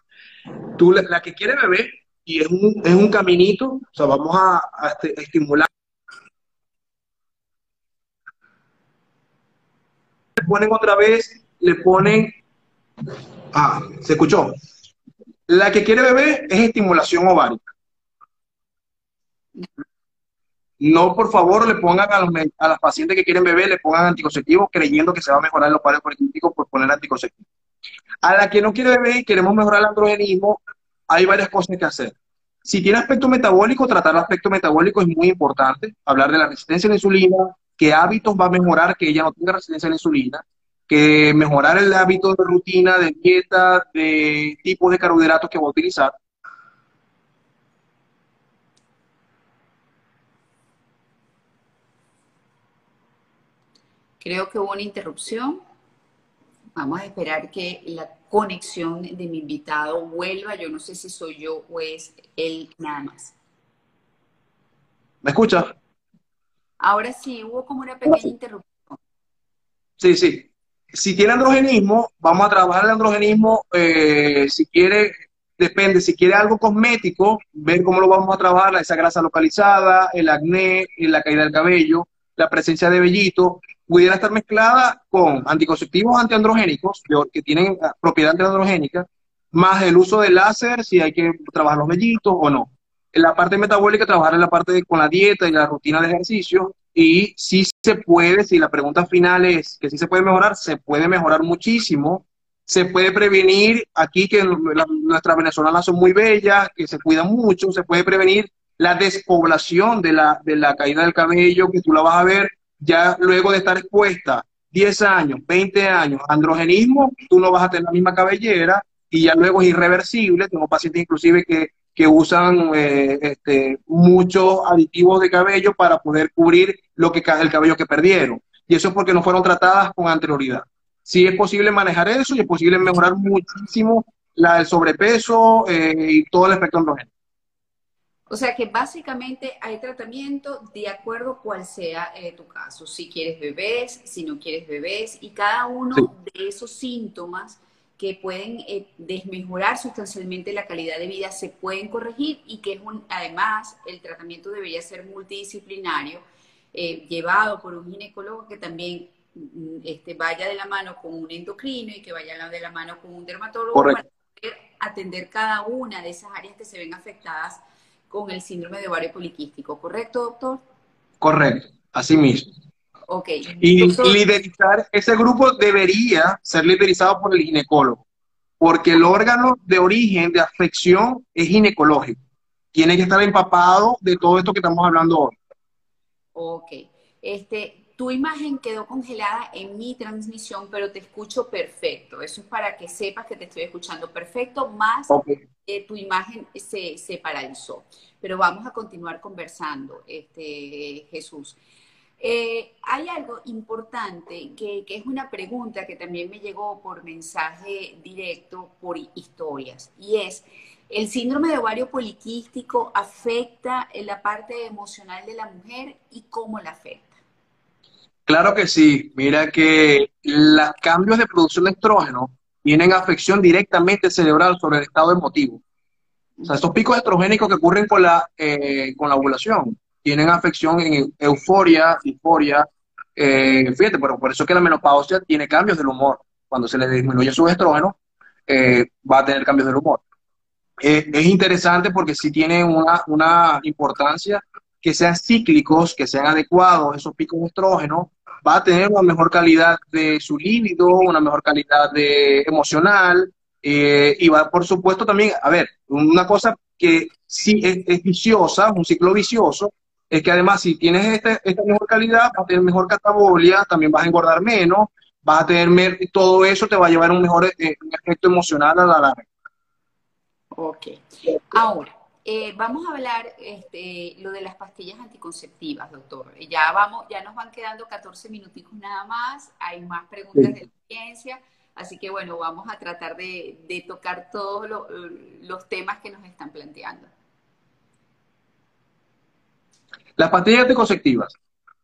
Tú, la que quiere beber, y es un, es un caminito, o sea, vamos a, este, estimular. Le ponen otra vez, le ponen, ah, se escuchó. La que quiere beber es estimulación ovárica. No, por favor, le pongan a, los, a las pacientes que quieren beber, le pongan anticonceptivos creyendo que se va a mejorar los padres políticos por poner anticonceptivos. A la que no quiere beber y queremos mejorar el androgenismo, hay varias cosas que hacer. Si tiene aspecto metabólico, tratar el aspecto metabólico es muy importante. Hablar de la resistencia a la insulina, qué hábitos va a mejorar que ella no tenga resistencia a la insulina, que mejorar el hábito de rutina, de dieta, de tipos de carbohidratos que va a utilizar. Creo que hubo una interrupción. Vamos a esperar que la conexión de mi invitado vuelva. Yo no sé si soy yo o es él nada más. ¿Me escucha? Ahora sí, hubo como una pequeña interrupción. Sí, sí. Si tiene androgenismo, vamos a trabajar el androgenismo. Eh, si quiere, depende, si quiere algo cosmético, ver cómo lo vamos a trabajar, esa grasa localizada, el acné, la caída del cabello, la presencia de vellito, pudiera estar mezclada con anticonceptivos antiandrogénicos, que tienen ah, propiedad antiandrogénica, más el uso de láser, si hay que trabajar los vellitos o no. En la parte metabólica, trabajar en la parte con la dieta y la rutina de ejercicio, y si se puede, si la pregunta final es que si se puede mejorar, se puede mejorar muchísimo, se puede prevenir aquí que nuestras venezolanas son muy bellas, que se cuidan mucho, se puede prevenir la despoblación de la, de la caída del cabello, que tú la vas a ver ya luego de estar expuesta 10 años, 20 años, androgenismo, tú no vas a tener la misma cabellera y ya luego es irreversible. Tengo pacientes inclusive que, que usan eh, este, muchos aditivos de cabello para poder cubrir lo que, el cabello que perdieron. Y eso es porque no fueron tratadas con anterioridad. Sí es posible manejar eso y es posible mejorar muchísimo la, el sobrepeso eh, y todo el espectro androgénico. O sea que básicamente hay tratamiento de acuerdo cual sea eh, tu caso. Si quieres bebés, si no quieres bebés, y cada uno de esos síntomas que pueden eh, desmejorar sustancialmente la calidad de vida se pueden corregir y que es un, además el tratamiento debería ser multidisciplinario, eh, llevado por un ginecólogo que también mm, este, vaya de la mano con un endocrino y que vaya de la mano con un dermatólogo para poder atender cada una de esas áreas que se ven afectadas con el síndrome de ovario poliquístico, ¿correcto, doctor? Correcto, así mismo. Ok. Y liderizar, ese grupo debería ser liderizado por el ginecólogo, porque el órgano de origen de afección es ginecológico. Tiene que estar empapado de todo esto que estamos hablando hoy. Ok. Este, tu imagen quedó congelada en mi transmisión, pero te escucho perfecto. Eso es para que sepas que te estoy escuchando perfecto, más que tu imagen se, se, paralizó. Pero vamos a continuar conversando, este, Jesús. Eh, hay algo importante que, que, es una pregunta que también me llegó por mensaje directo, por historias, y es, ¿el síndrome de ovario poliquístico afecta en la parte emocional de la mujer y cómo la afecta? Claro que sí. Mira que los cambios de producción de estrógeno tienen afección directamente cerebral sobre el estado emotivo. O sea, estos picos estrogénicos que ocurren con la, eh, con la ovulación tienen afección en euforia, disforia. Eh, fíjate, pero por eso que la menopausia tiene cambios del humor. Cuando se le disminuye su estrógeno, eh, va a tener cambios del humor. es interesante porque sí tiene una, una importancia que sean cíclicos, que sean adecuados, esos picos de estrógeno, va a tener una mejor calidad de su líbido, una mejor calidad de emocional, eh, y va, por supuesto, también, a ver, una cosa que sí es, viciosa, un ciclo vicioso, es que además si tienes este, esta mejor calidad, vas a tener mejor catabolia, también vas a engordar menos, vas a tener, todo eso te va a llevar un mejor eh, efecto emocional a la larga. Ok. Ahora, eh, vamos a hablar este, lo de las pastillas anticonceptivas, doctor. Ya vamos, ya nos van quedando 14 minuticos nada más. Hay más preguntas de la ciencia, así que bueno, vamos a tratar de, tocar todos los temas que nos están planteando. Las pastillas anticonceptivas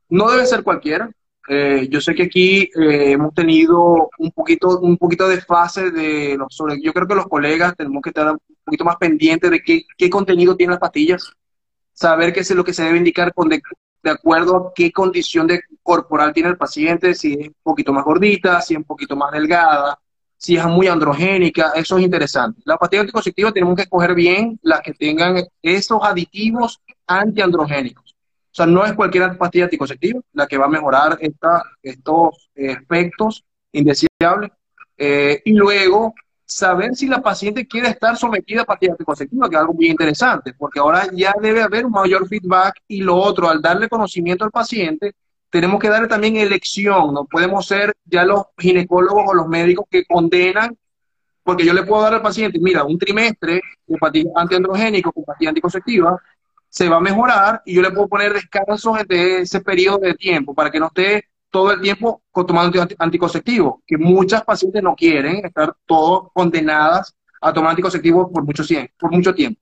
no deben ser cualquiera. Eh, yo sé que aquí eh, hemos tenido un poquito, un poquito de fase de los sobre, yo creo que los colegas tenemos que estar un poquito más pendientes de qué, qué contenido tienen las pastillas, saber qué es lo que se debe indicar con de, acuerdo a qué condición de corporal tiene el paciente, si es un poquito más gordita, si es un poquito más delgada, si es muy androgénica, eso es interesante. Las pastillas anticonceptivas tenemos que escoger bien las que tengan esos aditivos antiandrogénicos. O sea, no es cualquier pastilla anticonceptiva la que va a mejorar estos efectos indeseables. Eh, y luego, saber si la paciente quiere estar sometida a pastilla anticonceptiva, que es algo muy interesante, porque ahora ya debe haber un mayor feedback y lo otro, al darle conocimiento al paciente, tenemos que darle también elección, no podemos ser ya los ginecólogos o los médicos que condenan, porque yo le puedo dar al paciente, mira, un trimestre de pastilla antiandrogénico con pastilla anticonceptiva, se va a mejorar y yo le puedo poner descansos de ese periodo de tiempo para que no esté todo el tiempo tomando anticonceptivos, que muchas pacientes no quieren estar todos condenadas a tomar anticonceptivos por mucho, por mucho tiempo.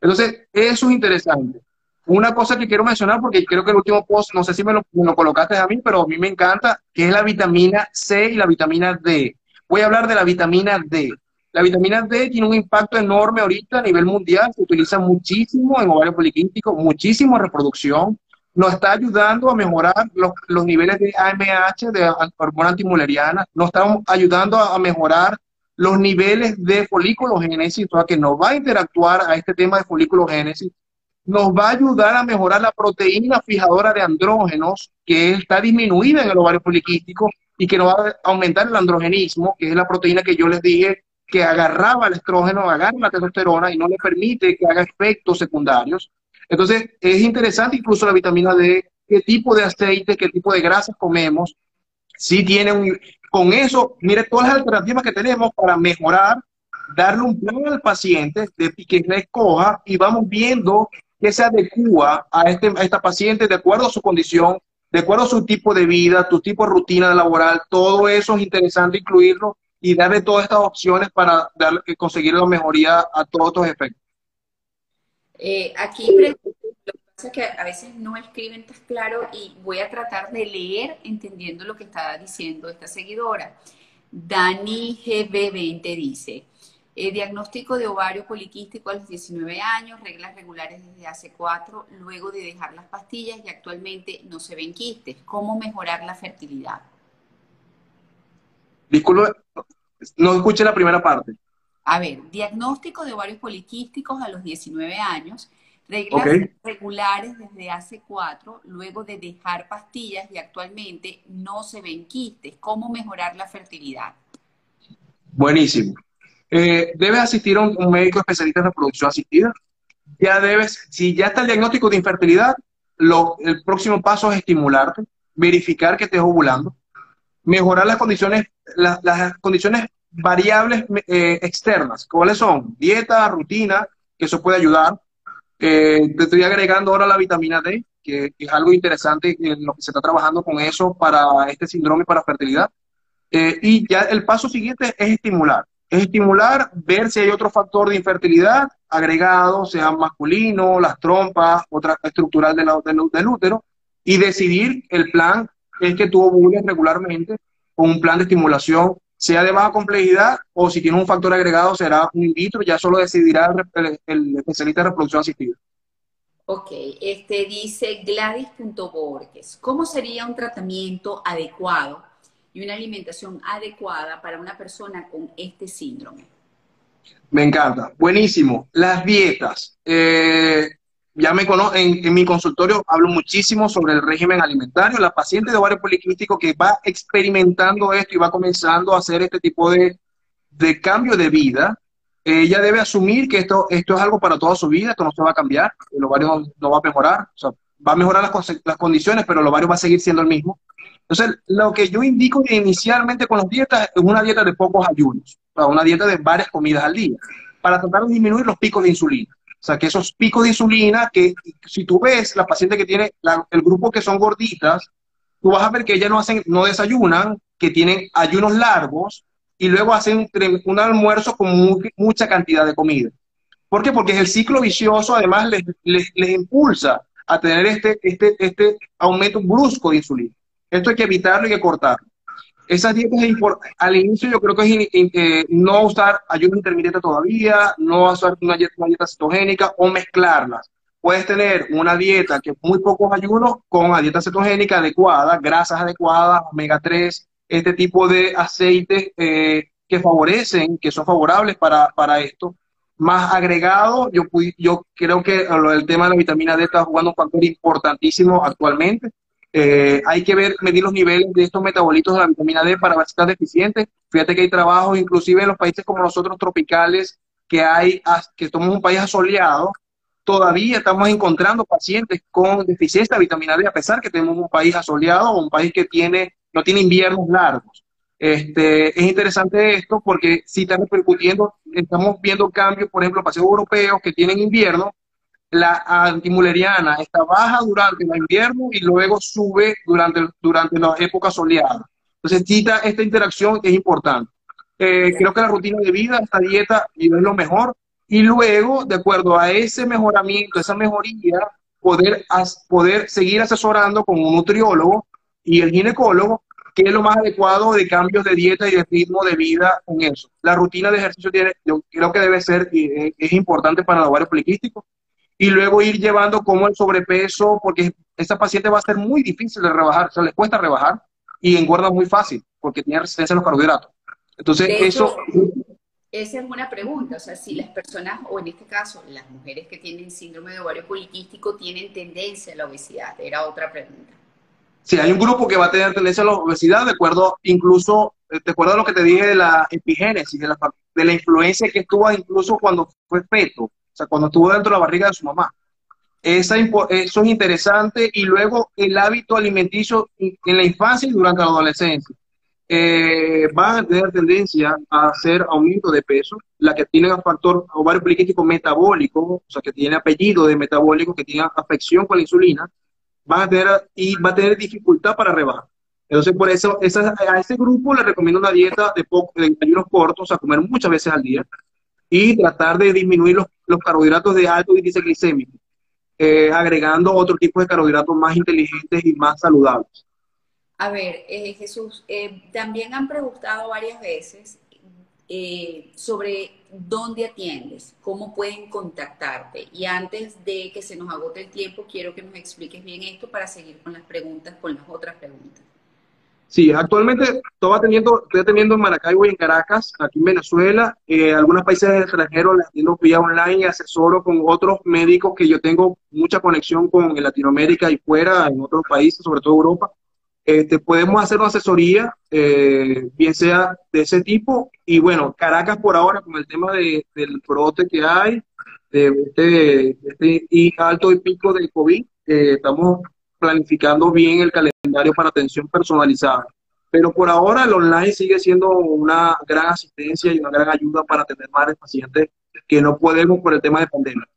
Entonces, eso es interesante. Una cosa que quiero mencionar, porque creo que el último post, no sé si me lo, me lo colocaste a mí, pero a mí me encanta, que es la vitamina C y la vitamina D. Voy a hablar de la vitamina D. La vitamina D tiene un impacto enorme ahorita a nivel mundial, se utiliza muchísimo en ovario poliquístico, muchísimo en reproducción, nos está ayudando a mejorar los, los niveles de AMH, de hormona antimuleriana, nos está ayudando a, mejorar los niveles de folículogénesis, o sea, que nos va a interactuar a este tema de folículogénesis, nos va a ayudar a mejorar la proteína fijadora de andrógenos, que está disminuida en el ovario poliquístico y que nos va a aumentar el androgenismo, que es la proteína que yo les dije que agarraba el estrógeno, agarra la testosterona y no le permite que haga efectos secundarios. Entonces, es interesante incluso la vitamina D, qué tipo de aceite, qué tipo de grasas comemos. Si tiene un, con eso, mire todas las alternativas que tenemos para mejorar, darle un plan al paciente de que escoja y vamos viendo qué se adecua a, este, a esta paciente de acuerdo a su condición, de acuerdo a su tipo de vida, tu tipo de rutina laboral, todo eso es interesante incluirlo y darle todas estas opciones para dar, conseguir la mejoría a todos estos efectos. Eh, aquí lo que pasa es que a veces no escriben tan claro y voy a tratar de leer entendiendo lo que está diciendo esta seguidora. Dani GB20 dice, eh, diagnóstico de ovario poliquístico a los 19 años, reglas regulares desde hace 4, luego de dejar las pastillas y actualmente no se ven quistes. ¿Cómo mejorar la fertilidad? Disculpe, no escuché la primera parte. A ver, diagnóstico de ovarios poliquísticos a los 19 años, reglas regulares desde hace cuatro, luego de dejar pastillas y actualmente no se ven quistes. ¿Cómo mejorar la fertilidad? Buenísimo. Eh, debes asistir a un, médico especialista en reproducción asistida. Ya debes, si ya está el diagnóstico de infertilidad, lo, el próximo paso es estimularte, verificar que estés ovulando, mejorar las condiciones, las condiciones variables eh, externas. ¿Cuáles son? Dieta, rutina, que eso puede ayudar. Eh, te estoy agregando ahora la vitamina D, que, es algo interesante en lo que se está trabajando con eso para este síndrome para fertilidad. Eh, y ya el paso siguiente es estimular. Es estimular, ver si hay otro factor de infertilidad agregado, sea masculino, las trompas, otra estructural del, del útero, y decidir el plan es que tú ovules regularmente con un plan de estimulación sea de baja complejidad o si tiene un factor agregado será un in vitro, ya solo decidirá el, especialista de reproducción asistida. Ok, este dice Gladys.borges, ¿cómo sería un tratamiento adecuado y una alimentación adecuada para una persona con este síndrome? Me encanta, buenísimo. Las dietas. Eh, ya me conozco, en, mi consultorio hablo muchísimo sobre el régimen alimentario. La paciente de ovario poliquístico que va experimentando esto y va comenzando a hacer este tipo de, cambio de vida, ella debe asumir que esto, esto es algo para toda su vida, esto no se va a cambiar, el ovario no, va a mejorar, o sea, va a mejorar las, las, condiciones, pero el ovario va a seguir siendo el mismo. Entonces, lo que yo indico inicialmente con las dietas es una dieta de pocos ayunos, o sea, una dieta de varias comidas al día, para tratar de disminuir los picos de insulina. O sea, que esos picos de insulina, que si tú ves la paciente que tiene, el grupo que son gorditas, tú vas a ver que ellas no, hacen, no desayunan, que tienen ayunos largos y luego hacen un almuerzo con mucha cantidad de comida. ¿Por qué? Porque el ciclo vicioso además les, les, impulsa a tener este, este, este aumento brusco de insulina. Esto hay que evitarlo y hay que cortarlo. Esas dietas al inicio yo creo que es eh, no usar ayuno intermitente todavía, no usar una dieta, cetogénica o mezclarlas. Puedes tener una dieta que muy pocos ayunos con una dieta cetogénica adecuada, grasas adecuadas, omega 3, este tipo de aceites eh, que favorecen, que son favorables para, para esto. Más agregado, yo, yo creo que el tema de la vitamina D está jugando un factor importantísimo actualmente eh, hay que ver, medir los niveles de estos metabolitos de la vitamina D para ver si están deficientes. Fíjate que hay trabajos, inclusive en los países como nosotros tropicales, que hay, que somos un país asoleado, todavía estamos encontrando pacientes con deficiencia de vitamina D, a pesar que tenemos un país asoleado o un país que tiene, no tiene inviernos largos. Este, es interesante esto porque si está repercutiendo, estamos viendo cambios, por ejemplo, pacientes europeos que tienen invierno, la antimuleriana está baja durante el invierno y luego sube durante, durante las épocas soleadas. Entonces, quita esta interacción que es importante. Eh, creo que la rutina de vida, esta dieta, es lo mejor. Y luego, de acuerdo a ese mejoramiento, esa mejoría, poder, poder seguir asesorando con un nutriólogo y el ginecólogo qué es lo más adecuado de cambios de dieta y de ritmo de vida con eso. La rutina de ejercicio tiene, yo creo que debe ser, es importante para los ovarios poliquísticos, y luego ir llevando como el sobrepeso, porque esa paciente va a ser muy difícil de rebajar, o sea, les cuesta rebajar y engorda muy fácil, porque tiene resistencia a los carbohidratos. Entonces, eso... Esa es una pregunta, o sea, si las personas, o en este caso, las mujeres que tienen síndrome de ovario poliquístico, tienen tendencia a la obesidad, era otra pregunta. Sí, hay un grupo que va a tener tendencia a la obesidad, de acuerdo, incluso, eh, de acuerdo a lo que te dije de la epigénesis, de la, de la influencia que estuvo incluso cuando fue feto, o sea, cuando estuvo dentro de la barriga de su mamá. Esa, eso es interesante. Y luego el hábito alimenticio en la infancia y durante la adolescencia eh, a tener tendencia a hacer aumento de peso, la que tiene un factor ovario poliquístico metabólico, o sea, que tiene apellido de metabólico, que tiene afección con la insulina, van a tener, y va a tener dificultad para rebajar. Entonces, por eso, a ese grupo le recomiendo una dieta de, de ayunos cortos, a comer muchas veces al día, y tratar de disminuir los, los carbohidratos de alto índice glicémico, eh, agregando otro tipo de carbohidratos más inteligentes y más saludables. A ver, eh, Jesús, eh, también han preguntado varias veces eh, sobre dónde atiendes, cómo pueden contactarte. Y antes de que se nos agote el tiempo, quiero que nos expliques bien esto para seguir con las preguntas, con las otras preguntas. Sí, actualmente estoy atendiendo, estoy atendiendo en Maracaibo y en Caracas, aquí en Venezuela, algunos países extranjeros las atiendo vía online y asesoro con otros médicos que yo tengo mucha conexión con en Latinoamérica y fuera, en otros países, sobre todo Europa este, podemos hacer una asesoría, eh, bien sea de ese tipo. Y bueno, Caracas por ahora, con el tema de, del brote que hay, de este, este y alto y pico de COVID, eh, estamos planificando bien el calendario para atención personalizada. Pero por ahora el online sigue siendo una gran asistencia y una gran ayuda para atender más pacientes que no podemos por el tema de pandemia.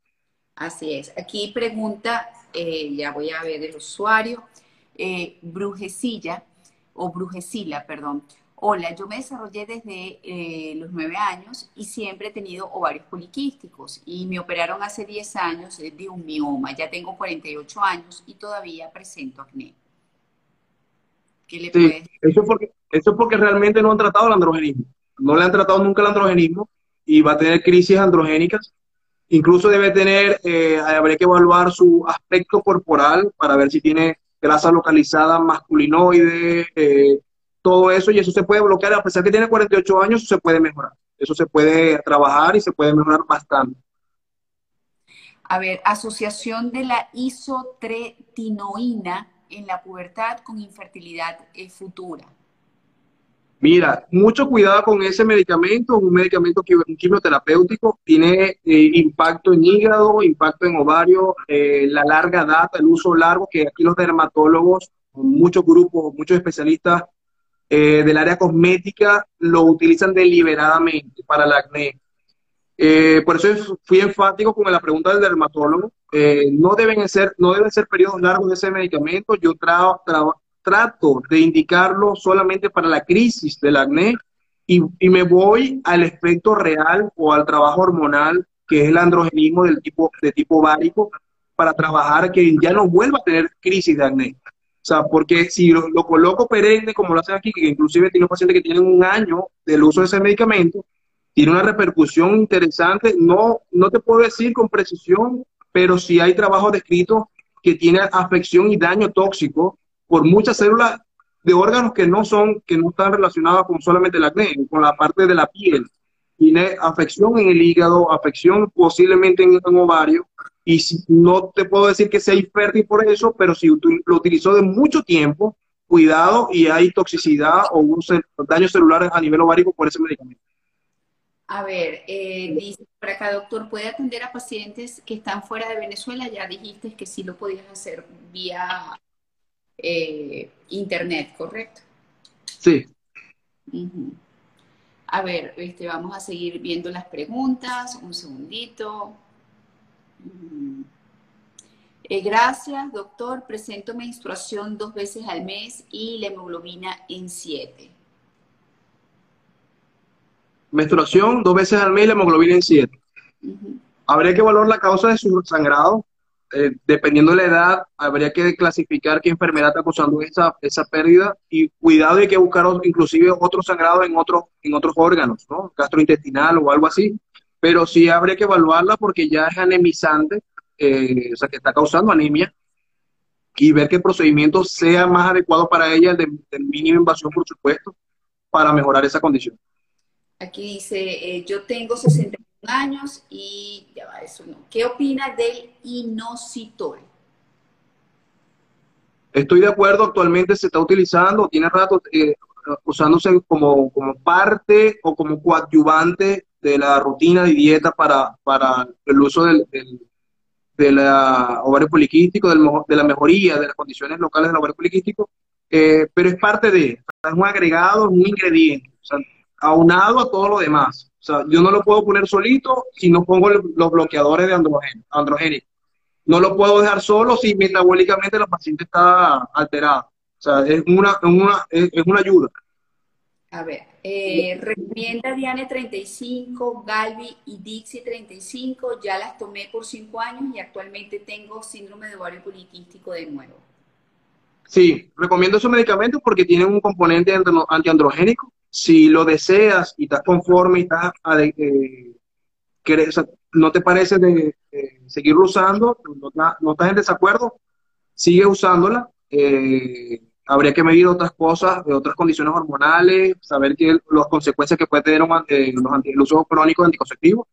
Así es. Aquí pregunta, eh, ya voy a ver el usuario eh, Brujesilla, o Brujesila, perdón. Hola, yo me desarrollé desde eh, los nueve años y siempre he tenido ovarios poliquísticos y me operaron hace 10 años de un mioma. Ya tengo 48 años y todavía presento acné. ¿Qué le sí, eso, porque, eso porque realmente no han tratado el androgenismo. No le han tratado nunca el androgenismo y va a tener crisis androgénicas. Incluso debe tener, eh, habría que evaluar su aspecto corporal para ver si tiene grasa localizada masculinoide, eh, todo eso, y eso se puede bloquear, a pesar que tiene 48 años, se puede mejorar. Eso se puede trabajar y se puede mejorar bastante. A ver, asociación de la isotretinoína en la pubertad con infertilidad eh, futura. Mira, mucho cuidado con ese medicamento, un medicamento quimioterapéutico, tiene eh, impacto en hígado, impacto en ovario, eh, la larga data, el uso largo, que aquí los dermatólogos, muchos grupos, muchos especialistas del área cosmética lo utilizan deliberadamente para el acné. Por eso fui enfático con la pregunta del dermatólogo. no deben ser, no deben ser periodos largos de ese medicamento. Yo trabajo trato de indicarlo solamente para la crisis del acné y, me voy al efecto real o al trabajo hormonal, que es el androgenismo del tipo, de tipo bárico, para trabajar que ya no vuelva a tener crisis de acné. O sea, porque si lo, coloco perenne, como lo hacen aquí, que inclusive tiene pacientes que tienen un año del uso de ese medicamento, tiene una repercusión interesante. No, no te puedo decir con precisión, pero si hay trabajo descrito que tiene afección y daño tóxico por muchas células de órganos que no son, que no están relacionados con solamente el acné, con la parte de la piel. Tiene afección en el hígado, afección posiblemente en el ovario, y no te puedo decir que sea infértil por eso, pero si lo utilizó de mucho tiempo, cuidado y hay toxicidad o un daños celulares a nivel ovárico por ese medicamento. A ver, eh, dice por acá, doctor, ¿puede atender a pacientes que están fuera de Venezuela? Ya dijiste que sí lo podías hacer vía eh, internet, ¿correcto? Sí. A ver, este, vamos a seguir viendo las preguntas. Un segundito. Eh, gracias, doctor. Presento menstruación dos veces al mes y la hemoglobina en 7. Menstruación dos veces al mes y la hemoglobina en 7. Habría que evaluar la causa de su sangrado. Eh, dependiendo de la edad, habría que clasificar qué enfermedad está causando esa, esa pérdida y cuidado, hay que buscar inclusive otro sangrado en, otros en otros órganos, ¿no? gastrointestinal o algo así. Pero sí habría que evaluarla porque ya es anemizante eh, o sea, que está causando anemia, y ver que el procedimiento sea más adecuado para ella, el de, mínima invasión, por supuesto, para mejorar esa condición. Aquí dice, eh, yo tengo 61 años y ya va, eso no. ¿Qué opina del inositol? Estoy de acuerdo, actualmente se está utilizando, tiene rato eh, usándose como, como parte o como coadyuvante de la rutina de dieta para, para el uso del, de la ovario poliquístico, de la mejoría de las condiciones locales del ovario poliquístico, eh, pero es parte de, es un agregado, un ingrediente, aunado a todo lo demás. O sea, yo no lo puedo poner solito si no pongo los bloqueadores de andrógeno. No lo puedo dejar solo si metabólicamente la paciente está alterada. O sea, es una, una, es una ayuda. A ver, eh, recomienda Diane 35, Galvi y Dixie 35. Ya las tomé por 5 años y actualmente tengo síndrome de ovario poliquístico de nuevo. Sí, recomiendo esos medicamentos porque tienen un componente antiandrogénico. Si lo deseas y estás conforme y estás, eh, no te parece de seguirlo usando, no, estás en desacuerdo, sigue usándola. Eh, habría que medir otras cosas, otras condiciones hormonales, saber que las consecuencias que puede tener eh, el uso crónico de anticonceptivos.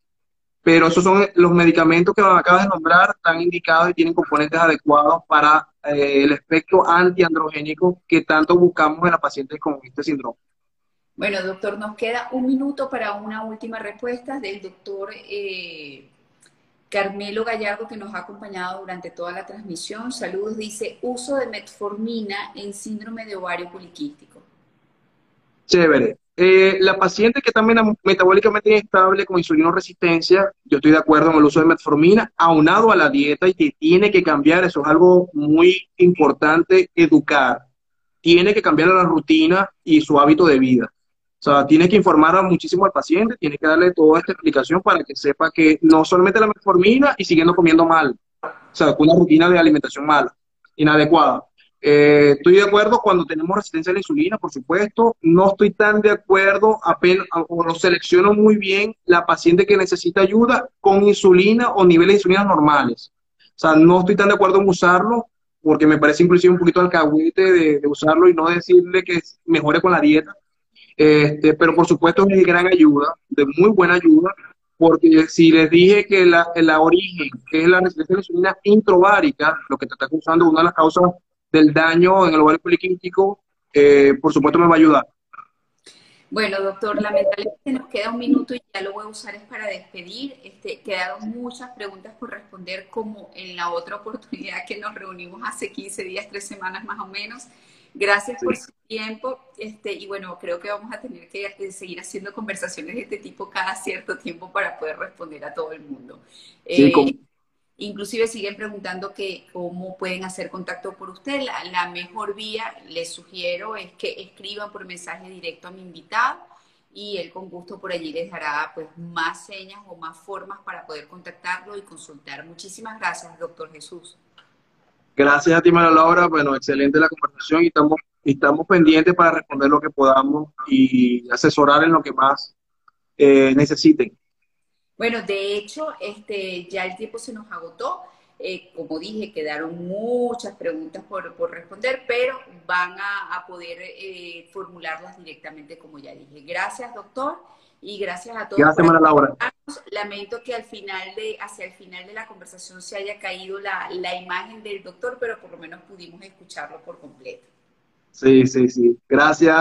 Pero esos son los medicamentos que acabas de nombrar, están indicados y tienen componentes adecuados para eh, el espectro antiandrogénico que tanto buscamos en las pacientes con este síndrome. Bueno, doctor, nos queda un minuto para una última respuesta del doctor eh, Carmelo Gallardo, que nos ha acompañado durante toda la transmisión. Saludos, dice, uso de metformina en síndrome de ovario poliquístico. Chévere. Eh, la paciente que está metabólicamente inestable con insulinoresistencia, yo estoy de acuerdo en el uso de metformina, aunado a la dieta y que tiene que cambiar, eso es algo muy importante, educar. Tiene que cambiar la rutina y su hábito de vida. Sea, tiene que informar muchísimo al paciente, tiene que darle toda esta explicación para que sepa que no solamente la metformina y siguiendo comiendo mal, o sea, con una rutina de alimentación mala, inadecuada. Eh, estoy de acuerdo cuando tenemos resistencia a la insulina, por supuesto. No estoy tan de acuerdo, apenas, o selecciono muy bien, la paciente que necesita ayuda con insulina o niveles de insulina normales. O sea, no estoy tan de acuerdo en usarlo porque me parece inclusive un poquito alcahuete de, de usarlo y no decirle que mejore con la dieta este, pero por supuesto es de gran ayuda, de muy buena ayuda, porque si les dije que la, la origen, que es la resistencia a la insulina introvárica, lo que te está causando una de las causas del daño en el ovario poliquístico, eh, por supuesto me va a ayudar. Bueno, doctor, lamentablemente nos queda un minuto y ya lo voy a usar es para despedir. Este, quedaron muchas preguntas por responder, como en la otra oportunidad que nos reunimos hace 15 días, tres semanas más o menos. Gracias por su tiempo. Este, y bueno, creo que vamos a tener que eh, seguir haciendo conversaciones de este tipo cada cierto tiempo para poder responder a todo el mundo. Eh, inclusive siguen preguntando que cómo pueden hacer contacto por usted. La, mejor vía, les sugiero, es que escriban por mensaje directo a mi invitado y él con gusto por allí les dará pues más señas o más formas para poder contactarlo y consultar. Muchísimas gracias, doctor Jesús. Gracias a ti, María Laura. Bueno, excelente la conversación y estamos, estamos pendientes para responder lo que podamos y asesorar en lo que más eh, necesiten. Bueno, de hecho, este, ya el tiempo se nos agotó. Eh, como dije, quedaron muchas preguntas por, responder, pero van a, poder eh, formularlas directamente, como ya dije. Gracias, doctor y gracias a todos. Gracias, María Laura. Lamento que al final de, hacia el final de la conversación se haya caído la, la imagen del doctor, pero por lo menos pudimos escucharlo por completo. Sí, sí, sí. Gracias.